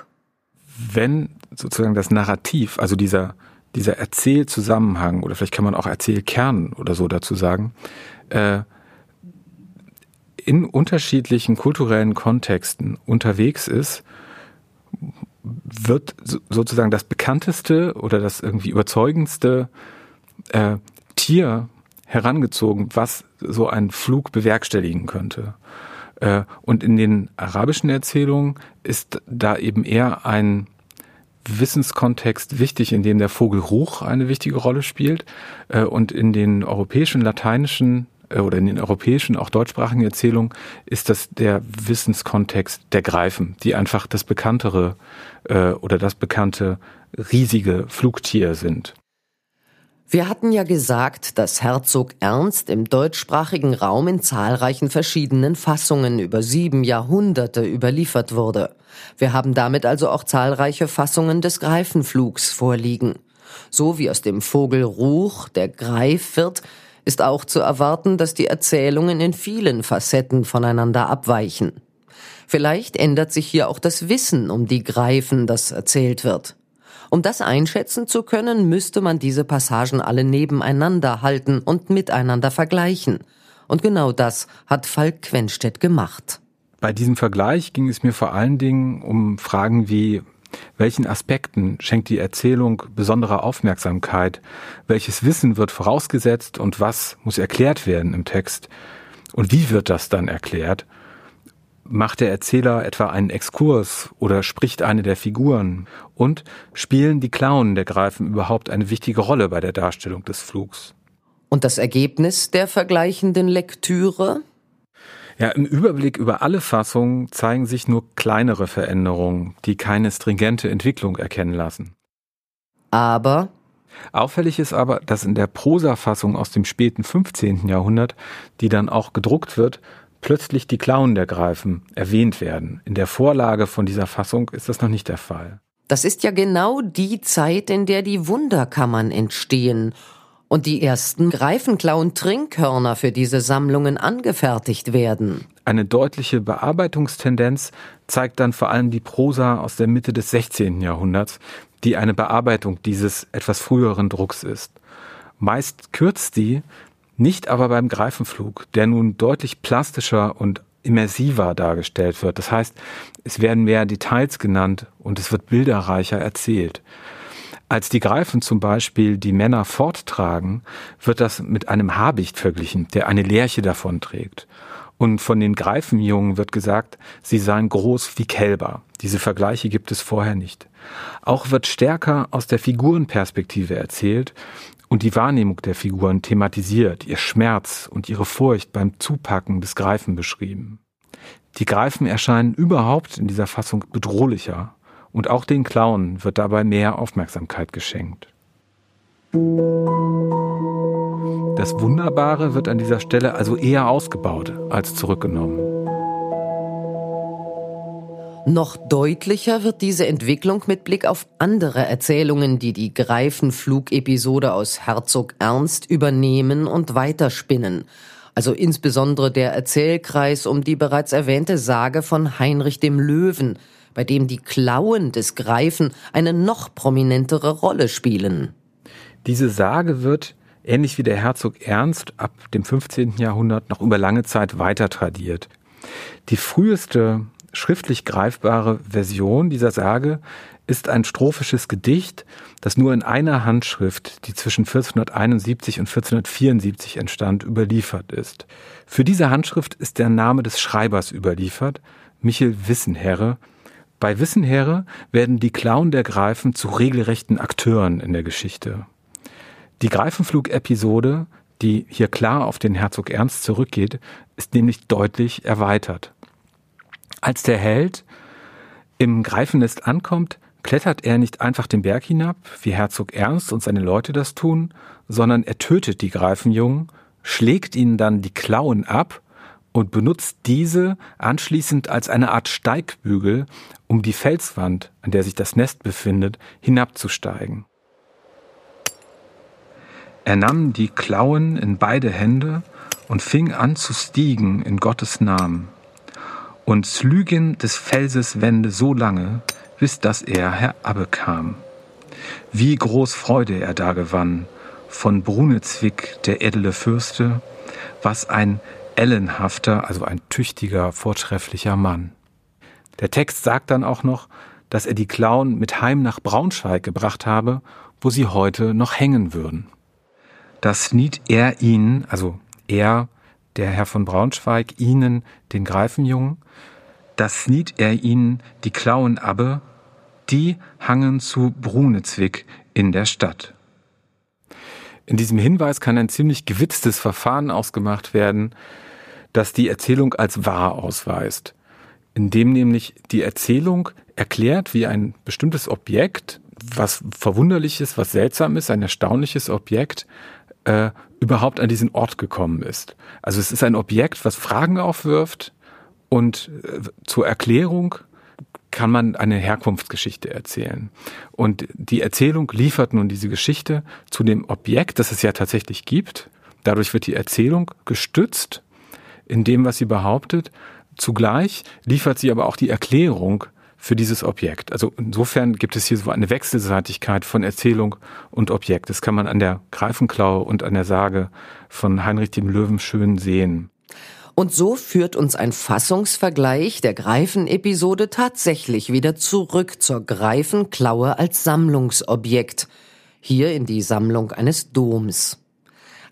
Wenn sozusagen das Narrativ, also dieser, dieser Erzählzusammenhang, oder vielleicht kann man auch Erzählkern oder so dazu sagen, äh, in unterschiedlichen kulturellen Kontexten unterwegs ist, wird sozusagen das bekannteste oder das irgendwie überzeugendste äh, Tier herangezogen, was so ein Flug bewerkstelligen könnte. Äh, und in den arabischen Erzählungen ist da eben eher ein Wissenskontext wichtig, in dem der Vogel Ruch eine wichtige Rolle spielt. Äh, und in den europäischen, lateinischen oder in den europäischen, auch deutschsprachigen Erzählungen ist das der Wissenskontext der Greifen, die einfach das bekanntere äh, oder das bekannte riesige Flugtier sind. Wir hatten ja gesagt, dass Herzog Ernst im deutschsprachigen Raum in zahlreichen verschiedenen Fassungen über sieben Jahrhunderte überliefert wurde. Wir haben damit also auch zahlreiche Fassungen des Greifenflugs vorliegen. So wie aus dem Vogel Ruch der Greif wird, ist auch zu erwarten, dass die Erzählungen in vielen Facetten voneinander abweichen. Vielleicht ändert sich hier auch das Wissen um die Greifen, das erzählt wird. Um das einschätzen zu können, müsste man diese Passagen alle nebeneinander halten und miteinander vergleichen. Und genau das hat Falk Quenstedt gemacht. Bei diesem Vergleich ging es mir vor allen Dingen um Fragen wie welchen Aspekten schenkt die Erzählung besondere Aufmerksamkeit? Welches Wissen wird vorausgesetzt und was muss erklärt werden im Text? Und wie wird das dann erklärt? Macht der Erzähler etwa einen Exkurs oder spricht eine der Figuren? Und spielen die Clownen der Greifen überhaupt eine wichtige Rolle bei der Darstellung des Flugs? Und das Ergebnis der vergleichenden Lektüre? Ja, im Überblick über alle Fassungen zeigen sich nur kleinere Veränderungen, die keine stringente Entwicklung erkennen lassen. Aber Auffällig ist aber, dass in der Prosafassung aus dem späten 15. Jahrhundert, die dann auch gedruckt wird, plötzlich die Klauen der Greifen erwähnt werden. In der Vorlage von dieser Fassung ist das noch nicht der Fall. Das ist ja genau die Zeit, in der die Wunderkammern entstehen und die ersten Greifenklauen-Trinkhörner für diese Sammlungen angefertigt werden. Eine deutliche Bearbeitungstendenz zeigt dann vor allem die Prosa aus der Mitte des 16. Jahrhunderts, die eine Bearbeitung dieses etwas früheren Drucks ist. Meist kürzt die, nicht aber beim Greifenflug, der nun deutlich plastischer und immersiver dargestellt wird. Das heißt, es werden mehr Details genannt und es wird bilderreicher erzählt. Als die Greifen zum Beispiel die Männer forttragen, wird das mit einem Habicht verglichen, der eine Lerche davonträgt. Und von den Greifenjungen wird gesagt, sie seien groß wie Kälber. Diese Vergleiche gibt es vorher nicht. Auch wird stärker aus der Figurenperspektive erzählt und die Wahrnehmung der Figuren thematisiert, ihr Schmerz und ihre Furcht beim Zupacken des Greifen beschrieben. Die Greifen erscheinen überhaupt in dieser Fassung bedrohlicher und auch den Clown wird dabei mehr Aufmerksamkeit geschenkt. Das Wunderbare wird an dieser Stelle also eher ausgebaut als zurückgenommen. Noch deutlicher wird diese Entwicklung mit Blick auf andere Erzählungen, die die Greifenflug-Episode aus Herzog Ernst übernehmen und weiterspinnen. Also insbesondere der Erzählkreis um die bereits erwähnte Sage von Heinrich dem Löwen, bei dem die Klauen des Greifen eine noch prominentere Rolle spielen. Diese Sage wird, ähnlich wie der Herzog Ernst, ab dem 15. Jahrhundert noch über lange Zeit weiter tradiert. Die früheste schriftlich greifbare Version dieser Sage ist ein strophisches Gedicht, das nur in einer Handschrift, die zwischen 1471 und 1474 entstand, überliefert ist. Für diese Handschrift ist der Name des Schreibers überliefert, Michel Wissenherre, bei Wissenherre werden die Clown der Greifen zu regelrechten Akteuren in der Geschichte. Die Greifenflug-Episode, die hier klar auf den Herzog Ernst zurückgeht, ist nämlich deutlich erweitert. Als der Held im Greifennest ankommt, klettert er nicht einfach den Berg hinab, wie Herzog Ernst und seine Leute das tun, sondern er tötet die Greifenjungen, schlägt ihnen dann die Klauen ab und benutzt diese anschließend als eine Art Steigbügel, um die Felswand, an der sich das Nest befindet, hinabzusteigen. Er nahm die Klauen in beide Hände und fing an zu stiegen in Gottes Namen und slügen des Felses Wände so lange, bis dass er herabekam. Wie groß Freude er da gewann, von Brunezwick, der edle Fürste, was ein ellenhafter, also ein tüchtiger, vortrefflicher Mann. Der Text sagt dann auch noch, dass er die Klauen mit heim nach Braunschweig gebracht habe, wo sie heute noch hängen würden. Das nied er ihnen, also er, der Herr von Braunschweig, ihnen, den Greifenjungen, das nied er ihnen die Klauen abbe, die hangen zu Brunezwick in der Stadt. In diesem Hinweis kann ein ziemlich gewitztes Verfahren ausgemacht werden, das die Erzählung als wahr ausweist, indem nämlich die Erzählung erklärt, wie ein bestimmtes Objekt, was verwunderliches, was seltsam ist, ein erstaunliches Objekt, äh, überhaupt an diesen Ort gekommen ist. Also es ist ein Objekt, was Fragen aufwirft und äh, zur Erklärung kann man eine Herkunftsgeschichte erzählen. Und die Erzählung liefert nun diese Geschichte zu dem Objekt, das es ja tatsächlich gibt. Dadurch wird die Erzählung gestützt in dem, was sie behauptet. Zugleich liefert sie aber auch die Erklärung für dieses Objekt. Also insofern gibt es hier so eine Wechselseitigkeit von Erzählung und Objekt. Das kann man an der Greifenklaue und an der Sage von Heinrich dem Löwen schön sehen. Und so führt uns ein Fassungsvergleich der Greifenepisode tatsächlich wieder zurück zur Greifenklaue als Sammlungsobjekt. Hier in die Sammlung eines Doms.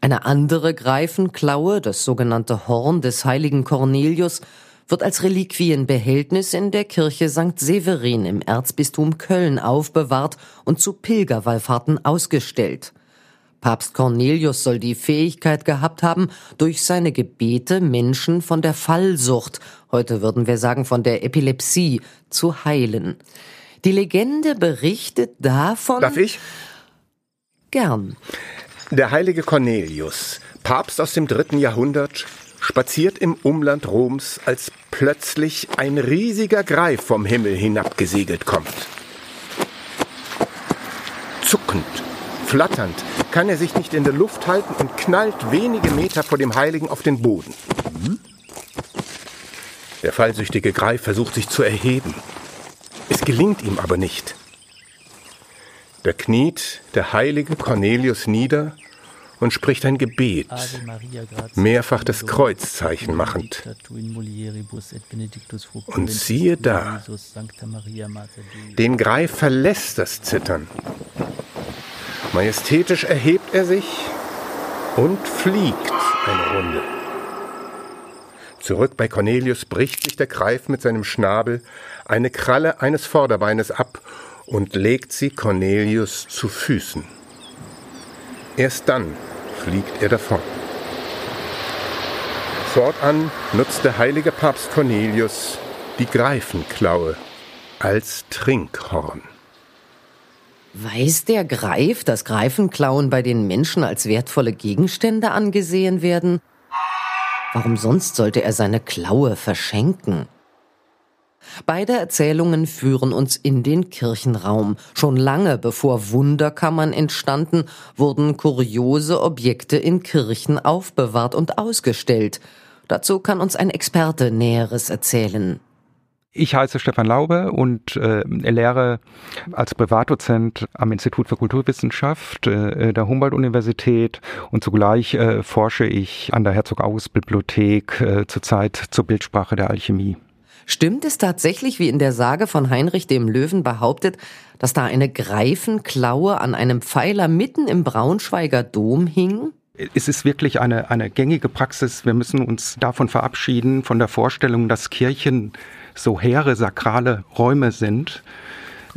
Eine andere Greifenklaue, das sogenannte Horn des heiligen Cornelius, wird als Reliquienbehältnis in der Kirche St. Severin im Erzbistum Köln aufbewahrt und zu Pilgerwallfahrten ausgestellt. Papst Cornelius soll die Fähigkeit gehabt haben, durch seine Gebete Menschen von der Fallsucht, heute würden wir sagen von der Epilepsie, zu heilen. Die Legende berichtet davon. Darf ich? Gern. Der heilige Cornelius, Papst aus dem dritten Jahrhundert, spaziert im Umland Roms, als plötzlich ein riesiger Greif vom Himmel hinabgesegelt kommt. Zuckend, flatternd kann er sich nicht in der Luft halten und knallt wenige Meter vor dem Heiligen auf den Boden. Der fallsüchtige Greif versucht sich zu erheben. Es gelingt ihm aber nicht. Da kniet der heilige Cornelius nieder und spricht ein Gebet, mehrfach das Kreuzzeichen machend. Und siehe da, den Greif verlässt das Zittern. Majestätisch erhebt er sich und fliegt eine Runde. Zurück bei Cornelius bricht sich der Greif mit seinem Schnabel eine Kralle eines Vorderbeines ab und legt sie Cornelius zu Füßen. Erst dann fliegt er davon. Fortan nutzt der heilige Papst Cornelius die Greifenklaue als Trinkhorn. Weiß der Greif, dass Greifenklauen bei den Menschen als wertvolle Gegenstände angesehen werden? Warum sonst sollte er seine Klaue verschenken? Beide Erzählungen führen uns in den Kirchenraum. Schon lange bevor Wunderkammern entstanden, wurden kuriose Objekte in Kirchen aufbewahrt und ausgestellt. Dazu kann uns ein Experte Näheres erzählen. Ich heiße Stefan Laube und äh, lehre als Privatdozent am Institut für Kulturwissenschaft äh, der Humboldt-Universität und zugleich äh, forsche ich an der Herzog-August-Bibliothek äh, zurzeit zur Bildsprache der Alchemie. Stimmt es tatsächlich, wie in der Sage von Heinrich dem Löwen behauptet, dass da eine Greifenklaue an einem Pfeiler mitten im Braunschweiger Dom hing? Es ist wirklich eine, eine gängige Praxis. Wir müssen uns davon verabschieden, von der Vorstellung, dass Kirchen so hehre sakrale Räume sind,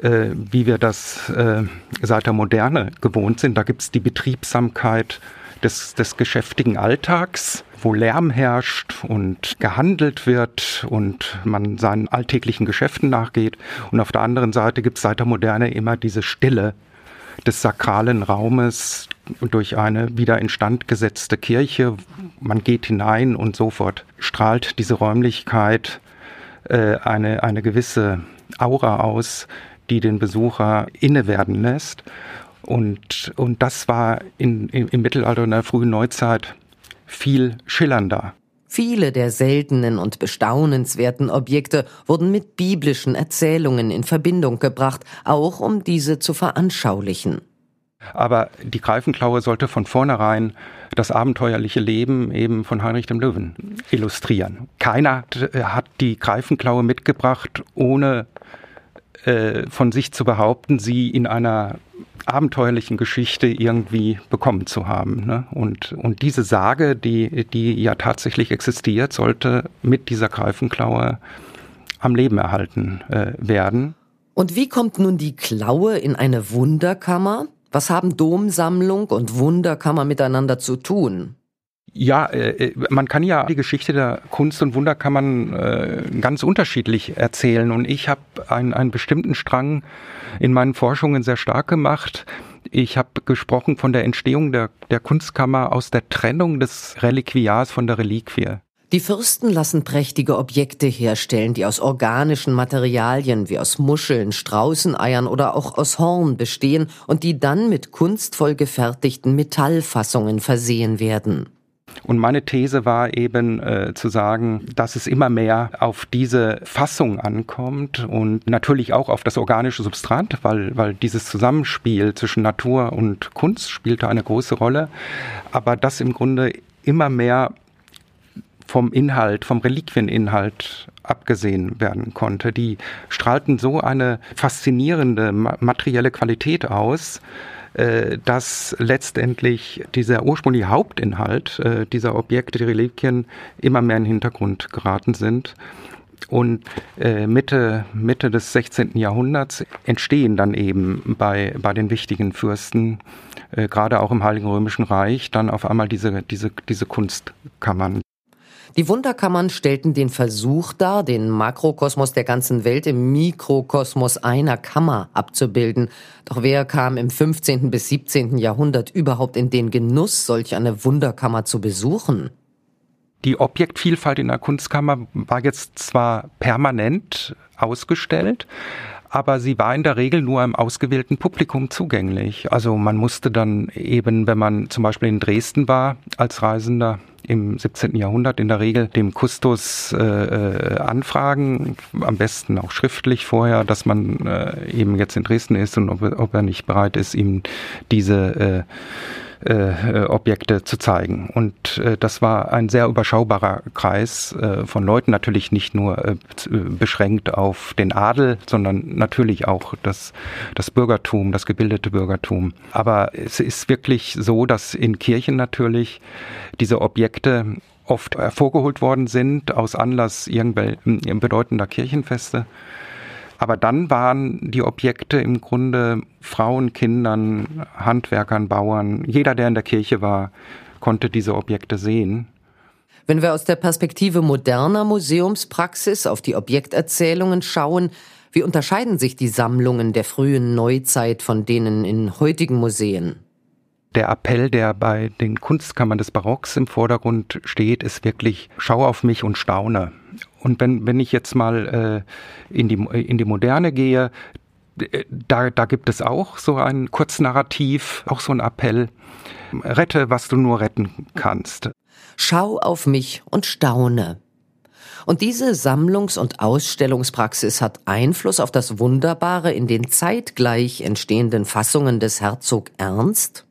äh, wie wir das äh, seit der Moderne gewohnt sind. Da gibt es die Betriebsamkeit des, des geschäftigen Alltags, wo Lärm herrscht und gehandelt wird und man seinen alltäglichen Geschäften nachgeht. Und auf der anderen Seite gibt es seit der Moderne immer diese Stille des sakralen Raumes durch eine wieder instand gesetzte Kirche. Man geht hinein und sofort strahlt diese Räumlichkeit äh, eine, eine gewisse Aura aus, die den Besucher inne werden lässt. Und, und das war in, im, im Mittelalter und der frühen Neuzeit viel schillernder. Viele der seltenen und bestaunenswerten Objekte wurden mit biblischen Erzählungen in Verbindung gebracht, auch um diese zu veranschaulichen. Aber die Greifenklaue sollte von vornherein das abenteuerliche Leben eben von Heinrich dem Löwen illustrieren. Keiner hat die Greifenklaue mitgebracht, ohne äh, von sich zu behaupten, sie in einer abenteuerlichen Geschichte irgendwie bekommen zu haben. Ne? Und, und diese Sage, die, die ja tatsächlich existiert, sollte mit dieser Greifenklaue am Leben erhalten äh, werden. Und wie kommt nun die Klaue in eine Wunderkammer? Was haben Domsammlung und Wunderkammer miteinander zu tun? Ja, äh, äh, man kann ja die Geschichte der Kunst und Wunder kann man äh, ganz unterschiedlich erzählen. Und ich habe einen, einen bestimmten Strang in meinen Forschungen sehr stark gemacht. Ich habe gesprochen von der Entstehung der, der Kunstkammer aus der Trennung des Reliquiars von der Reliquie. Die Fürsten lassen prächtige Objekte herstellen, die aus organischen Materialien wie aus Muscheln, Straußeneiern oder auch aus Horn bestehen und die dann mit kunstvoll gefertigten Metallfassungen versehen werden. Und meine These war eben äh, zu sagen, dass es immer mehr auf diese Fassung ankommt und natürlich auch auf das organische Substrat, weil, weil dieses Zusammenspiel zwischen Natur und Kunst spielte eine große Rolle, aber dass im Grunde immer mehr vom Inhalt, vom Reliquieninhalt abgesehen werden konnte. Die strahlten so eine faszinierende materielle Qualität aus, äh, dass letztendlich dieser ursprüngliche Hauptinhalt äh, dieser Objekte, die Reliquien, immer mehr in den Hintergrund geraten sind. Und äh, Mitte, Mitte des 16. Jahrhunderts entstehen dann eben bei, bei den wichtigen Fürsten, gerade auch im Heiligen Römischen Reich, dann auf einmal diese, diese, diese Kunstkammern. Die Wunderkammern stellten den Versuch dar, den Makrokosmos der ganzen Welt im Mikrokosmos einer Kammer abzubilden. Doch wer kam im 15. bis 17. Jahrhundert überhaupt in den Genuss, solch eine Wunderkammer zu besuchen? Die Objektvielfalt in der Kunstkammer war jetzt zwar permanent ausgestellt, aber sie war in der Regel nur einem ausgewählten Publikum zugänglich. Also man musste dann eben, wenn man zum Beispiel in Dresden war als Reisender, im 17. Jahrhundert in der Regel dem Kustos äh, äh, anfragen, am besten auch schriftlich vorher, dass man äh, eben jetzt in Dresden ist und ob, ob er nicht bereit ist, ihm diese äh, äh, Objekte zu zeigen. Und äh, das war ein sehr überschaubarer Kreis äh, von Leuten, natürlich nicht nur äh, beschränkt auf den Adel, sondern natürlich auch das, das Bürgertum, das gebildete Bürgertum. Aber es ist wirklich so, dass in Kirchen natürlich diese Objekte oft hervorgeholt worden sind aus Anlass irgendwelcher bedeutender Kirchenfeste. Aber dann waren die Objekte im Grunde Frauen, Kindern, Handwerkern, Bauern. Jeder, der in der Kirche war, konnte diese Objekte sehen. Wenn wir aus der Perspektive moderner Museumspraxis auf die Objekterzählungen schauen, wie unterscheiden sich die Sammlungen der frühen Neuzeit von denen in heutigen Museen? Der Appell, der bei den Kunstkammern des Barocks im Vordergrund steht, ist wirklich, schau auf mich und staune. Und wenn, wenn ich jetzt mal äh, in, die, in die Moderne gehe, da, da gibt es auch so ein Kurznarrativ, auch so ein Appell. Rette, was du nur retten kannst. Schau auf mich und staune. Und diese Sammlungs- und Ausstellungspraxis hat Einfluss auf das Wunderbare in den zeitgleich entstehenden Fassungen des Herzog Ernst?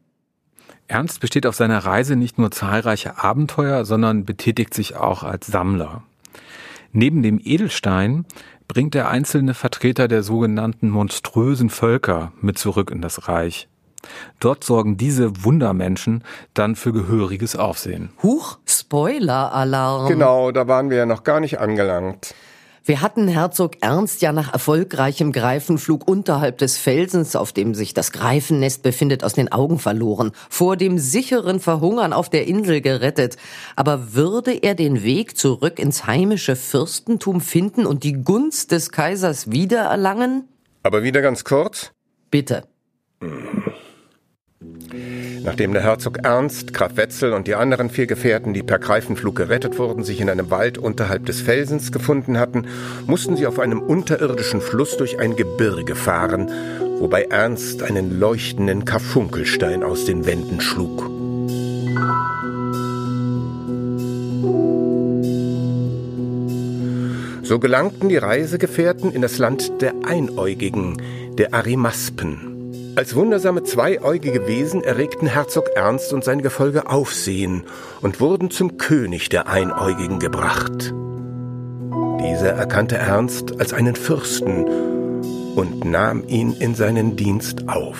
Ernst besteht auf seiner Reise nicht nur zahlreiche Abenteuer, sondern betätigt sich auch als Sammler. Neben dem Edelstein bringt er einzelne Vertreter der sogenannten monströsen Völker mit zurück in das Reich. Dort sorgen diese Wundermenschen dann für gehöriges Aufsehen. Huch, Spoiler-Alarm. Genau, da waren wir ja noch gar nicht angelangt. Wir hatten Herzog Ernst ja nach erfolgreichem Greifenflug unterhalb des Felsens, auf dem sich das Greifennest befindet, aus den Augen verloren, vor dem sicheren Verhungern auf der Insel gerettet. Aber würde er den Weg zurück ins heimische Fürstentum finden und die Gunst des Kaisers wiedererlangen? Aber wieder ganz kurz? Bitte. Hm. Nachdem der Herzog Ernst, Graf Wetzel und die anderen vier Gefährten, die per Greifenflug gerettet wurden, sich in einem Wald unterhalb des Felsens gefunden hatten, mussten sie auf einem unterirdischen Fluss durch ein Gebirge fahren, wobei Ernst einen leuchtenden Karfunkelstein aus den Wänden schlug. So gelangten die Reisegefährten in das Land der Einäugigen, der Arimaspen. Als wundersame zweieugige Wesen erregten Herzog Ernst und sein Gefolge Aufsehen und wurden zum König der Einäugigen gebracht. Dieser erkannte Ernst als einen Fürsten und nahm ihn in seinen Dienst auf.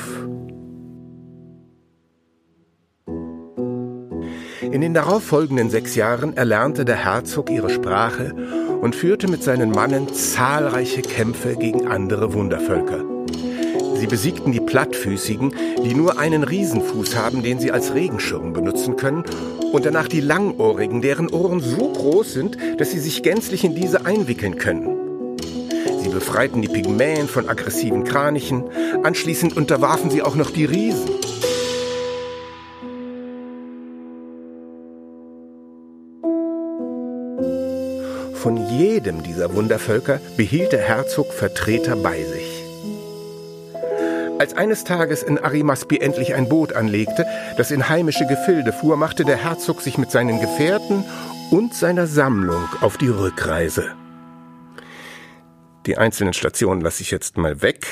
In den darauffolgenden sechs Jahren erlernte der Herzog ihre Sprache und führte mit seinen Mannen zahlreiche Kämpfe gegen andere Wundervölker. Sie besiegten die Plattfüßigen, die nur einen Riesenfuß haben, den sie als Regenschirm benutzen können, und danach die Langohrigen, deren Ohren so groß sind, dass sie sich gänzlich in diese einwickeln können. Sie befreiten die Pygmäen von aggressiven Kranichen, anschließend unterwarfen sie auch noch die Riesen. Von jedem dieser Wundervölker behielt der Herzog Vertreter bei sich. Als eines Tages in Arimaspi endlich ein Boot anlegte, das in heimische Gefilde fuhr, machte der Herzog sich mit seinen Gefährten und seiner Sammlung auf die Rückreise. Die einzelnen Stationen lasse ich jetzt mal weg.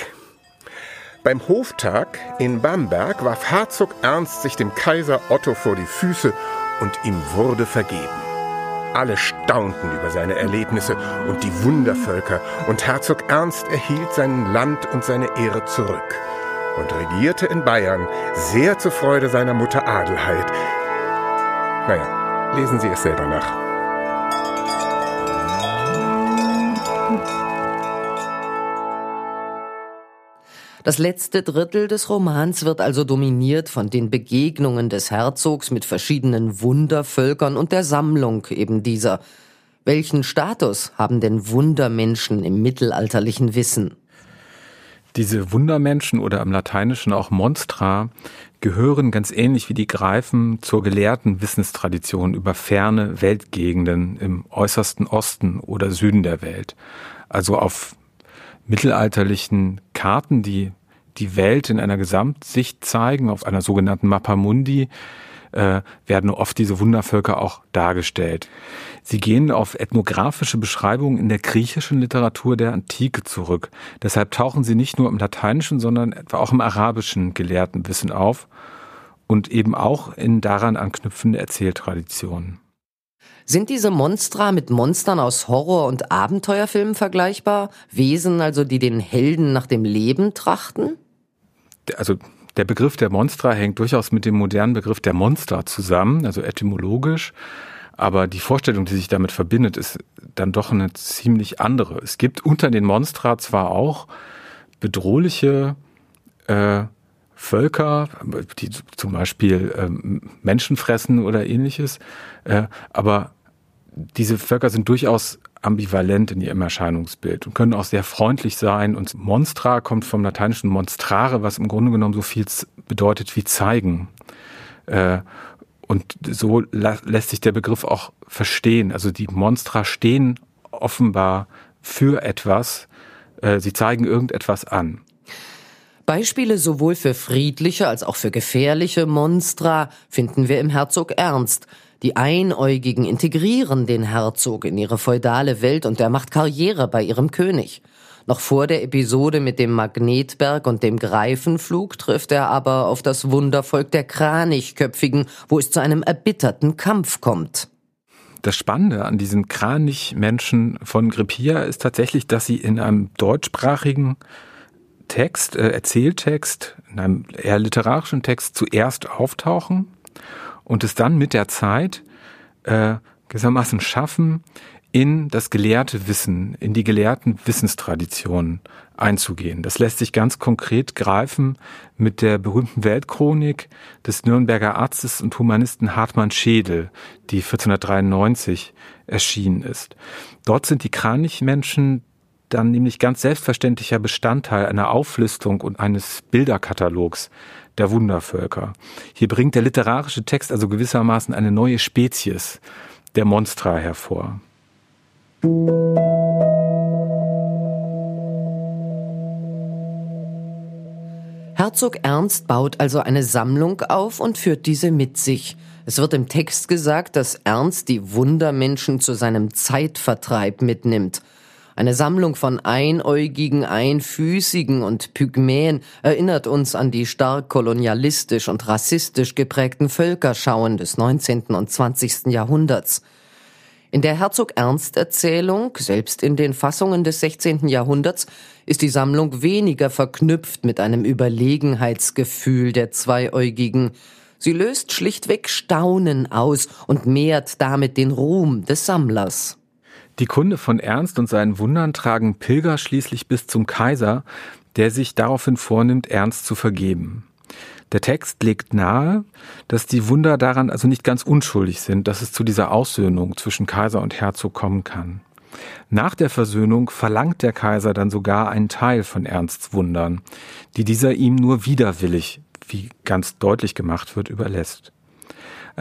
Beim Hoftag in Bamberg warf Herzog Ernst sich dem Kaiser Otto vor die Füße und ihm wurde vergeben. Alle staunten über seine Erlebnisse und die Wundervölker, und Herzog Ernst erhielt sein Land und seine Ehre zurück und regierte in Bayern, sehr zur Freude seiner Mutter Adelheid. Naja, lesen Sie es selber nach. Das letzte Drittel des Romans wird also dominiert von den Begegnungen des Herzogs mit verschiedenen Wundervölkern und der Sammlung eben dieser. Welchen Status haben denn Wundermenschen im mittelalterlichen Wissen? Diese Wundermenschen oder im Lateinischen auch Monstra gehören ganz ähnlich wie die Greifen zur gelehrten Wissenstradition über ferne Weltgegenden im äußersten Osten oder Süden der Welt. Also auf mittelalterlichen Karten, die die Welt in einer Gesamtsicht zeigen, auf einer sogenannten Mappa Mundi, äh, werden oft diese Wundervölker auch dargestellt. Sie gehen auf ethnografische Beschreibungen in der griechischen Literatur der Antike zurück. Deshalb tauchen sie nicht nur im lateinischen, sondern etwa auch im arabischen Gelehrtenwissen auf und eben auch in daran anknüpfende Erzähltraditionen. Sind diese Monstra mit Monstern aus Horror- und Abenteuerfilmen vergleichbar? Wesen also, die den Helden nach dem Leben trachten? Also der Begriff der Monstra hängt durchaus mit dem modernen Begriff der Monster zusammen, also etymologisch. Aber die Vorstellung, die sich damit verbindet, ist dann doch eine ziemlich andere. Es gibt unter den Monstra zwar auch bedrohliche äh, Völker, die zum Beispiel ähm, Menschen fressen oder ähnliches, äh, aber diese Völker sind durchaus ambivalent in ihrem Erscheinungsbild und können auch sehr freundlich sein. Und Monstra kommt vom lateinischen monstrare, was im Grunde genommen so viel bedeutet wie zeigen. Äh, und so lässt sich der Begriff auch verstehen. Also die Monstra stehen offenbar für etwas. Äh, sie zeigen irgendetwas an. Beispiele sowohl für friedliche als auch für gefährliche Monstra finden wir im Herzog Ernst. Die Einäugigen integrieren den Herzog in ihre feudale Welt und er macht Karriere bei ihrem König. Noch vor der Episode mit dem Magnetberg und dem Greifenflug trifft er aber auf das Wundervolk der Kranichköpfigen, wo es zu einem erbitterten Kampf kommt. Das Spannende an diesen Kranichmenschen von Grippia ist tatsächlich, dass sie in einem deutschsprachigen Text, äh, Erzähltext, in einem eher literarischen Text zuerst auftauchen und es dann mit der Zeit äh, gewissermaßen schaffen, in das gelehrte Wissen, in die gelehrten Wissenstraditionen einzugehen. Das lässt sich ganz konkret greifen mit der berühmten Weltchronik des Nürnberger Arztes und Humanisten Hartmann Schädel, die 1493 erschienen ist. Dort sind die Kranichmenschen dann nämlich ganz selbstverständlicher Bestandteil einer Auflistung und eines Bilderkatalogs der Wundervölker. Hier bringt der literarische Text also gewissermaßen eine neue Spezies der Monstra hervor. Herzog Ernst baut also eine Sammlung auf und führt diese mit sich. Es wird im Text gesagt, dass Ernst die Wundermenschen zu seinem Zeitvertreib mitnimmt. Eine Sammlung von Einäugigen, Einfüßigen und Pygmäen erinnert uns an die stark kolonialistisch und rassistisch geprägten Völkerschauen des 19. und 20. Jahrhunderts. In der Herzog Ernst Erzählung, selbst in den Fassungen des 16. Jahrhunderts, ist die Sammlung weniger verknüpft mit einem Überlegenheitsgefühl der Zweiäugigen. Sie löst schlichtweg Staunen aus und mehrt damit den Ruhm des Sammlers. Die Kunde von Ernst und seinen Wundern tragen Pilger schließlich bis zum Kaiser, der sich daraufhin vornimmt, Ernst zu vergeben. Der Text legt nahe, dass die Wunder daran also nicht ganz unschuldig sind, dass es zu dieser Aussöhnung zwischen Kaiser und Herzog kommen kann. Nach der Versöhnung verlangt der Kaiser dann sogar einen Teil von Ernsts Wundern, die dieser ihm nur widerwillig, wie ganz deutlich gemacht wird, überlässt.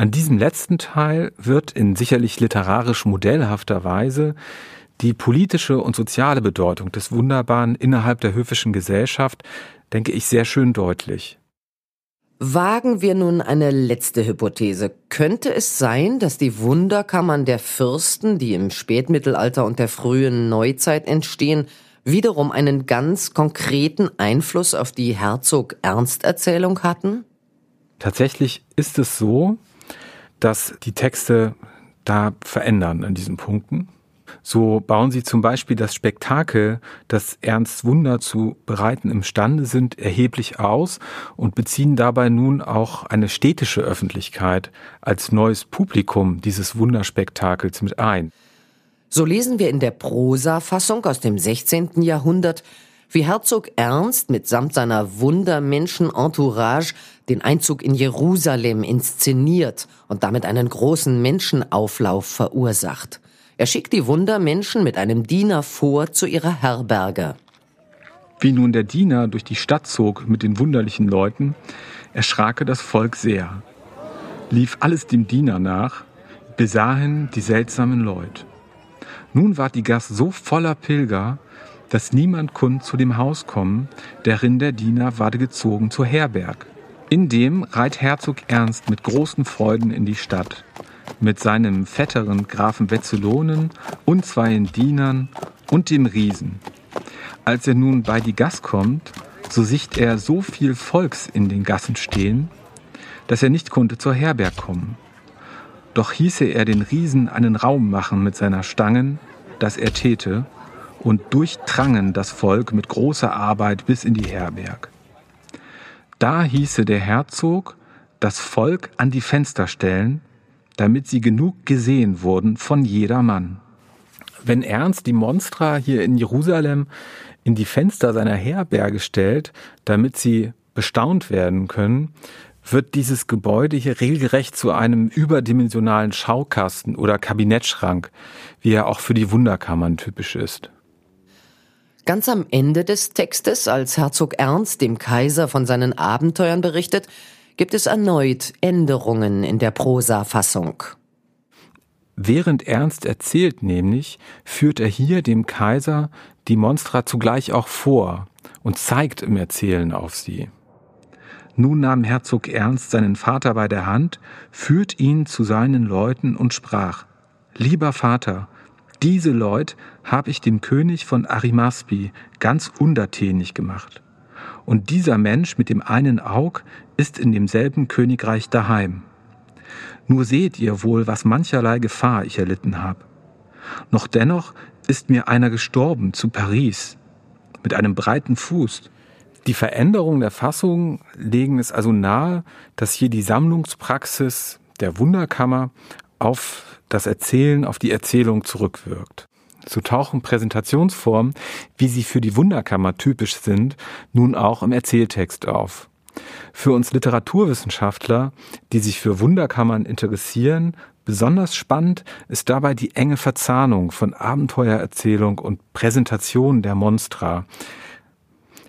An diesem letzten Teil wird in sicherlich literarisch modellhafter Weise die politische und soziale Bedeutung des Wunderbaren innerhalb der höfischen Gesellschaft, denke ich, sehr schön deutlich. Wagen wir nun eine letzte Hypothese. Könnte es sein, dass die Wunderkammern der Fürsten, die im Spätmittelalter und der frühen Neuzeit entstehen, wiederum einen ganz konkreten Einfluss auf die Herzog-Ernst-Erzählung hatten? Tatsächlich ist es so, dass die Texte da verändern an diesen Punkten. So bauen sie zum Beispiel das Spektakel, das Ernst Wunder zu bereiten imstande sind, erheblich aus und beziehen dabei nun auch eine städtische Öffentlichkeit als neues Publikum dieses Wunderspektakels mit ein. So lesen wir in der Prosa-Fassung aus dem 16. Jahrhundert, wie Herzog Ernst mitsamt seiner Wundermenschen-Entourage den Einzug in Jerusalem inszeniert und damit einen großen Menschenauflauf verursacht. Er schickt die Wundermenschen mit einem Diener vor zu ihrer Herberge. Wie nun der Diener durch die Stadt zog mit den wunderlichen Leuten, erschrake das Volk sehr, lief alles dem Diener nach, besahen die seltsamen Leute. Nun ward die Gast so voller Pilger, dass niemand kund zu dem Haus kommen, darin der Diener ward gezogen zur Herberg. Indem reit Herzog Ernst mit großen Freuden in die Stadt mit seinem fetteren Grafen Wetzelonen und zweien Dienern und dem Riesen. Als er nun bei die Gass kommt, so sicht er so viel Volks in den Gassen stehen, dass er nicht konnte zur Herberg kommen. Doch hieße er den Riesen einen Raum machen mit seiner Stangen, dass er täte, und durchtrangen das Volk mit großer Arbeit bis in die Herberg. Da hieße der Herzog das Volk an die Fenster stellen, damit sie genug gesehen wurden von jedermann. Wenn Ernst die Monstra hier in Jerusalem in die Fenster seiner Herberge stellt, damit sie bestaunt werden können, wird dieses Gebäude hier regelrecht zu einem überdimensionalen Schaukasten oder Kabinettschrank, wie er auch für die Wunderkammern typisch ist. Ganz am Ende des Textes, als Herzog Ernst dem Kaiser von seinen Abenteuern berichtet, gibt es erneut Änderungen in der Prosa-Fassung. Während Ernst erzählt nämlich, führt er hier dem Kaiser die Monstra zugleich auch vor und zeigt im Erzählen auf sie. Nun nahm Herzog Ernst seinen Vater bei der Hand, führt ihn zu seinen Leuten und sprach, Lieber Vater, diese Leut habe ich dem König von Arimaspi ganz untertänig gemacht. Und dieser Mensch mit dem einen Aug ist in demselben Königreich daheim. Nur seht ihr wohl, was mancherlei Gefahr ich erlitten habe. Noch dennoch ist mir einer gestorben zu Paris mit einem breiten Fuß. Die Veränderungen der Fassung legen es also nahe, dass hier die Sammlungspraxis der Wunderkammer auf das Erzählen, auf die Erzählung zurückwirkt. So tauchen Präsentationsformen, wie sie für die Wunderkammer typisch sind, nun auch im Erzähltext auf. Für uns Literaturwissenschaftler, die sich für Wunderkammern interessieren, besonders spannend ist dabei die enge Verzahnung von Abenteuererzählung und Präsentation der Monstra.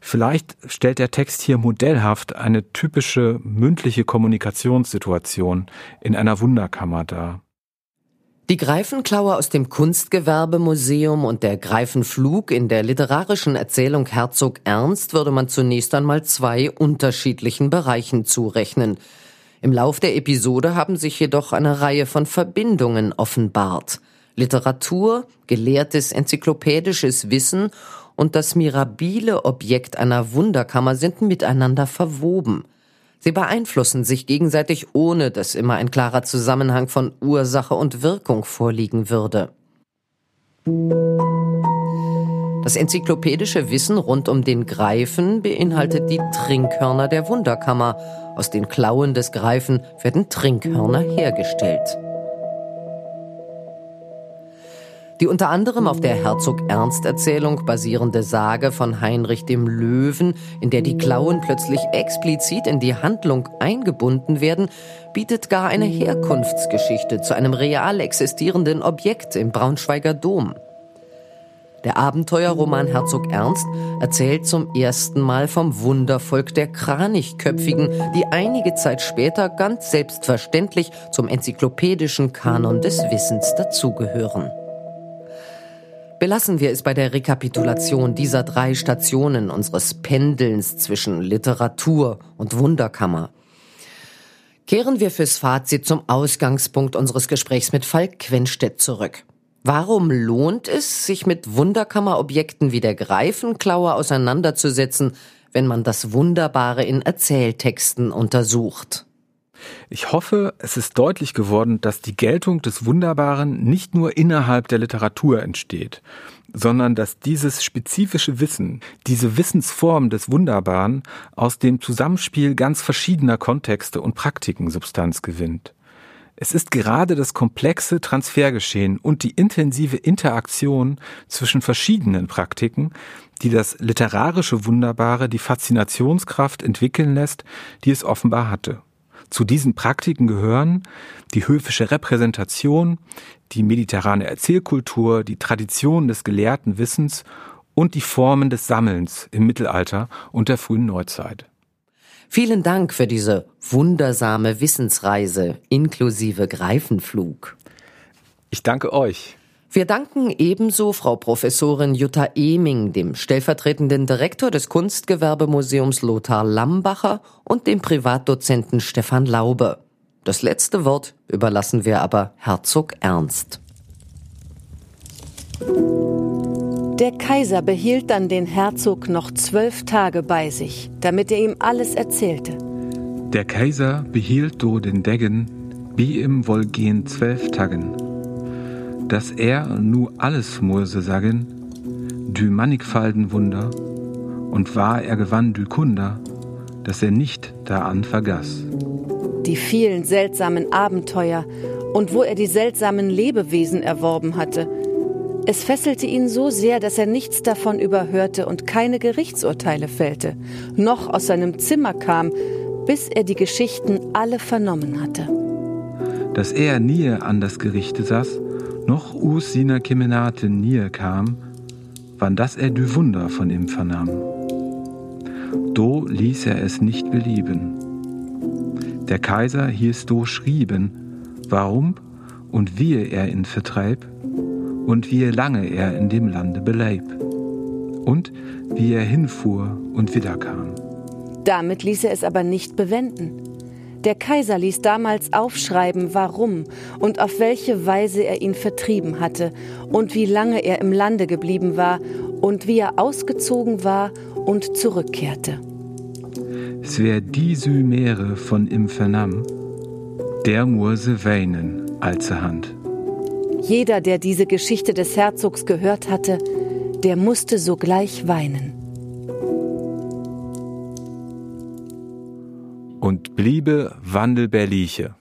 Vielleicht stellt der Text hier modellhaft eine typische mündliche Kommunikationssituation in einer Wunderkammer dar. Die Greifenklaue aus dem Kunstgewerbemuseum und der Greifenflug in der literarischen Erzählung Herzog Ernst würde man zunächst einmal zwei unterschiedlichen Bereichen zurechnen. Im Lauf der Episode haben sich jedoch eine Reihe von Verbindungen offenbart. Literatur, gelehrtes enzyklopädisches Wissen und das mirabile Objekt einer Wunderkammer sind miteinander verwoben. Sie beeinflussen sich gegenseitig, ohne dass immer ein klarer Zusammenhang von Ursache und Wirkung vorliegen würde. Das enzyklopädische Wissen rund um den Greifen beinhaltet die Trinkhörner der Wunderkammer. Aus den Klauen des Greifen werden Trinkhörner hergestellt. Die unter anderem auf der Herzog Ernst Erzählung basierende Sage von Heinrich dem Löwen, in der die Klauen plötzlich explizit in die Handlung eingebunden werden, bietet gar eine Herkunftsgeschichte zu einem real existierenden Objekt im Braunschweiger Dom. Der Abenteuerroman Herzog Ernst erzählt zum ersten Mal vom Wundervolk der Kranichköpfigen, die einige Zeit später ganz selbstverständlich zum enzyklopädischen Kanon des Wissens dazugehören. Belassen wir es bei der Rekapitulation dieser drei Stationen unseres Pendelns zwischen Literatur und Wunderkammer. Kehren wir fürs Fazit zum Ausgangspunkt unseres Gesprächs mit Falk Quenstedt zurück. Warum lohnt es, sich mit Wunderkammerobjekten wie der Greifenklaue auseinanderzusetzen, wenn man das Wunderbare in Erzähltexten untersucht? Ich hoffe, es ist deutlich geworden, dass die Geltung des Wunderbaren nicht nur innerhalb der Literatur entsteht, sondern dass dieses spezifische Wissen, diese Wissensform des Wunderbaren aus dem Zusammenspiel ganz verschiedener Kontexte und Praktiken Substanz gewinnt. Es ist gerade das komplexe Transfergeschehen und die intensive Interaktion zwischen verschiedenen Praktiken, die das literarische Wunderbare die Faszinationskraft entwickeln lässt, die es offenbar hatte. Zu diesen Praktiken gehören die höfische Repräsentation, die mediterrane Erzählkultur, die Tradition des gelehrten Wissens und die Formen des Sammelns im Mittelalter und der frühen Neuzeit. Vielen Dank für diese wundersame Wissensreise inklusive Greifenflug. Ich danke euch. Wir danken ebenso Frau Professorin Jutta Eming, dem stellvertretenden Direktor des Kunstgewerbemuseums Lothar Lambacher und dem Privatdozenten Stefan Laube. Das letzte Wort überlassen wir aber Herzog Ernst. Der Kaiser behielt dann den Herzog noch zwölf Tage bei sich, damit er ihm alles erzählte. Der Kaiser behielt do den Deggen, wie im Wolgehen zwölf Tagen dass er nu alles Mose sagen, dü mannigfalden Wunder, und war er gewann dü Kunder, dass er nicht daran vergaß. Die vielen seltsamen Abenteuer und wo er die seltsamen Lebewesen erworben hatte. Es fesselte ihn so sehr, dass er nichts davon überhörte und keine Gerichtsurteile fällte, noch aus seinem Zimmer kam, bis er die Geschichten alle vernommen hatte. Dass er nie an das Gerichte saß, noch us sina Kemenate nie kam, wann das er dü Wunder von ihm vernahm. Do ließ er es nicht belieben. Der Kaiser hieß do schrieben, warum und wie er ihn vertreib und wie lange er in dem Lande beleib und wie er hinfuhr und wiederkam. Damit ließ er es aber nicht bewenden. Der Kaiser ließ damals aufschreiben, warum und auf welche Weise er ihn vertrieben hatte und wie lange er im Lande geblieben war und wie er ausgezogen war und zurückkehrte. Wär die Meere von ihm vernahm, der Murse weinen Hand. Jeder, der diese Geschichte des Herzogs gehört hatte, der musste sogleich weinen. Und bliebe wandelbärliche.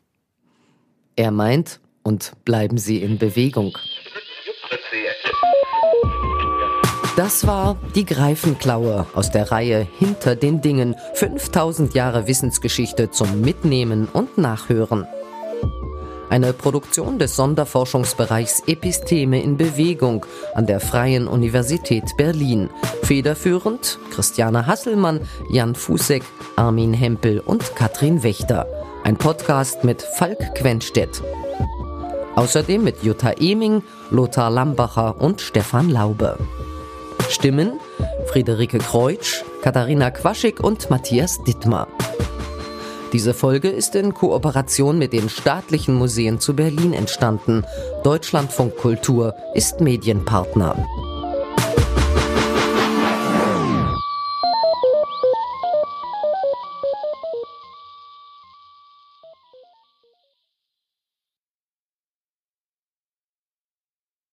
Er meint, und bleiben Sie in Bewegung. Das war die Greifenklaue aus der Reihe Hinter den Dingen. 5000 Jahre Wissensgeschichte zum Mitnehmen und Nachhören. Eine Produktion des Sonderforschungsbereichs Episteme in Bewegung an der Freien Universität Berlin. Federführend Christiane Hasselmann, Jan Fußek, Armin Hempel und Katrin Wächter. Ein Podcast mit Falk Quenstedt. Außerdem mit Jutta Eming, Lothar Lambacher und Stefan Laube. Stimmen Friederike Kreutsch, Katharina Quaschig und Matthias Dittmar. Diese Folge ist in Kooperation mit den staatlichen Museen zu Berlin entstanden. Deutschlandfunk Kultur ist Medienpartner.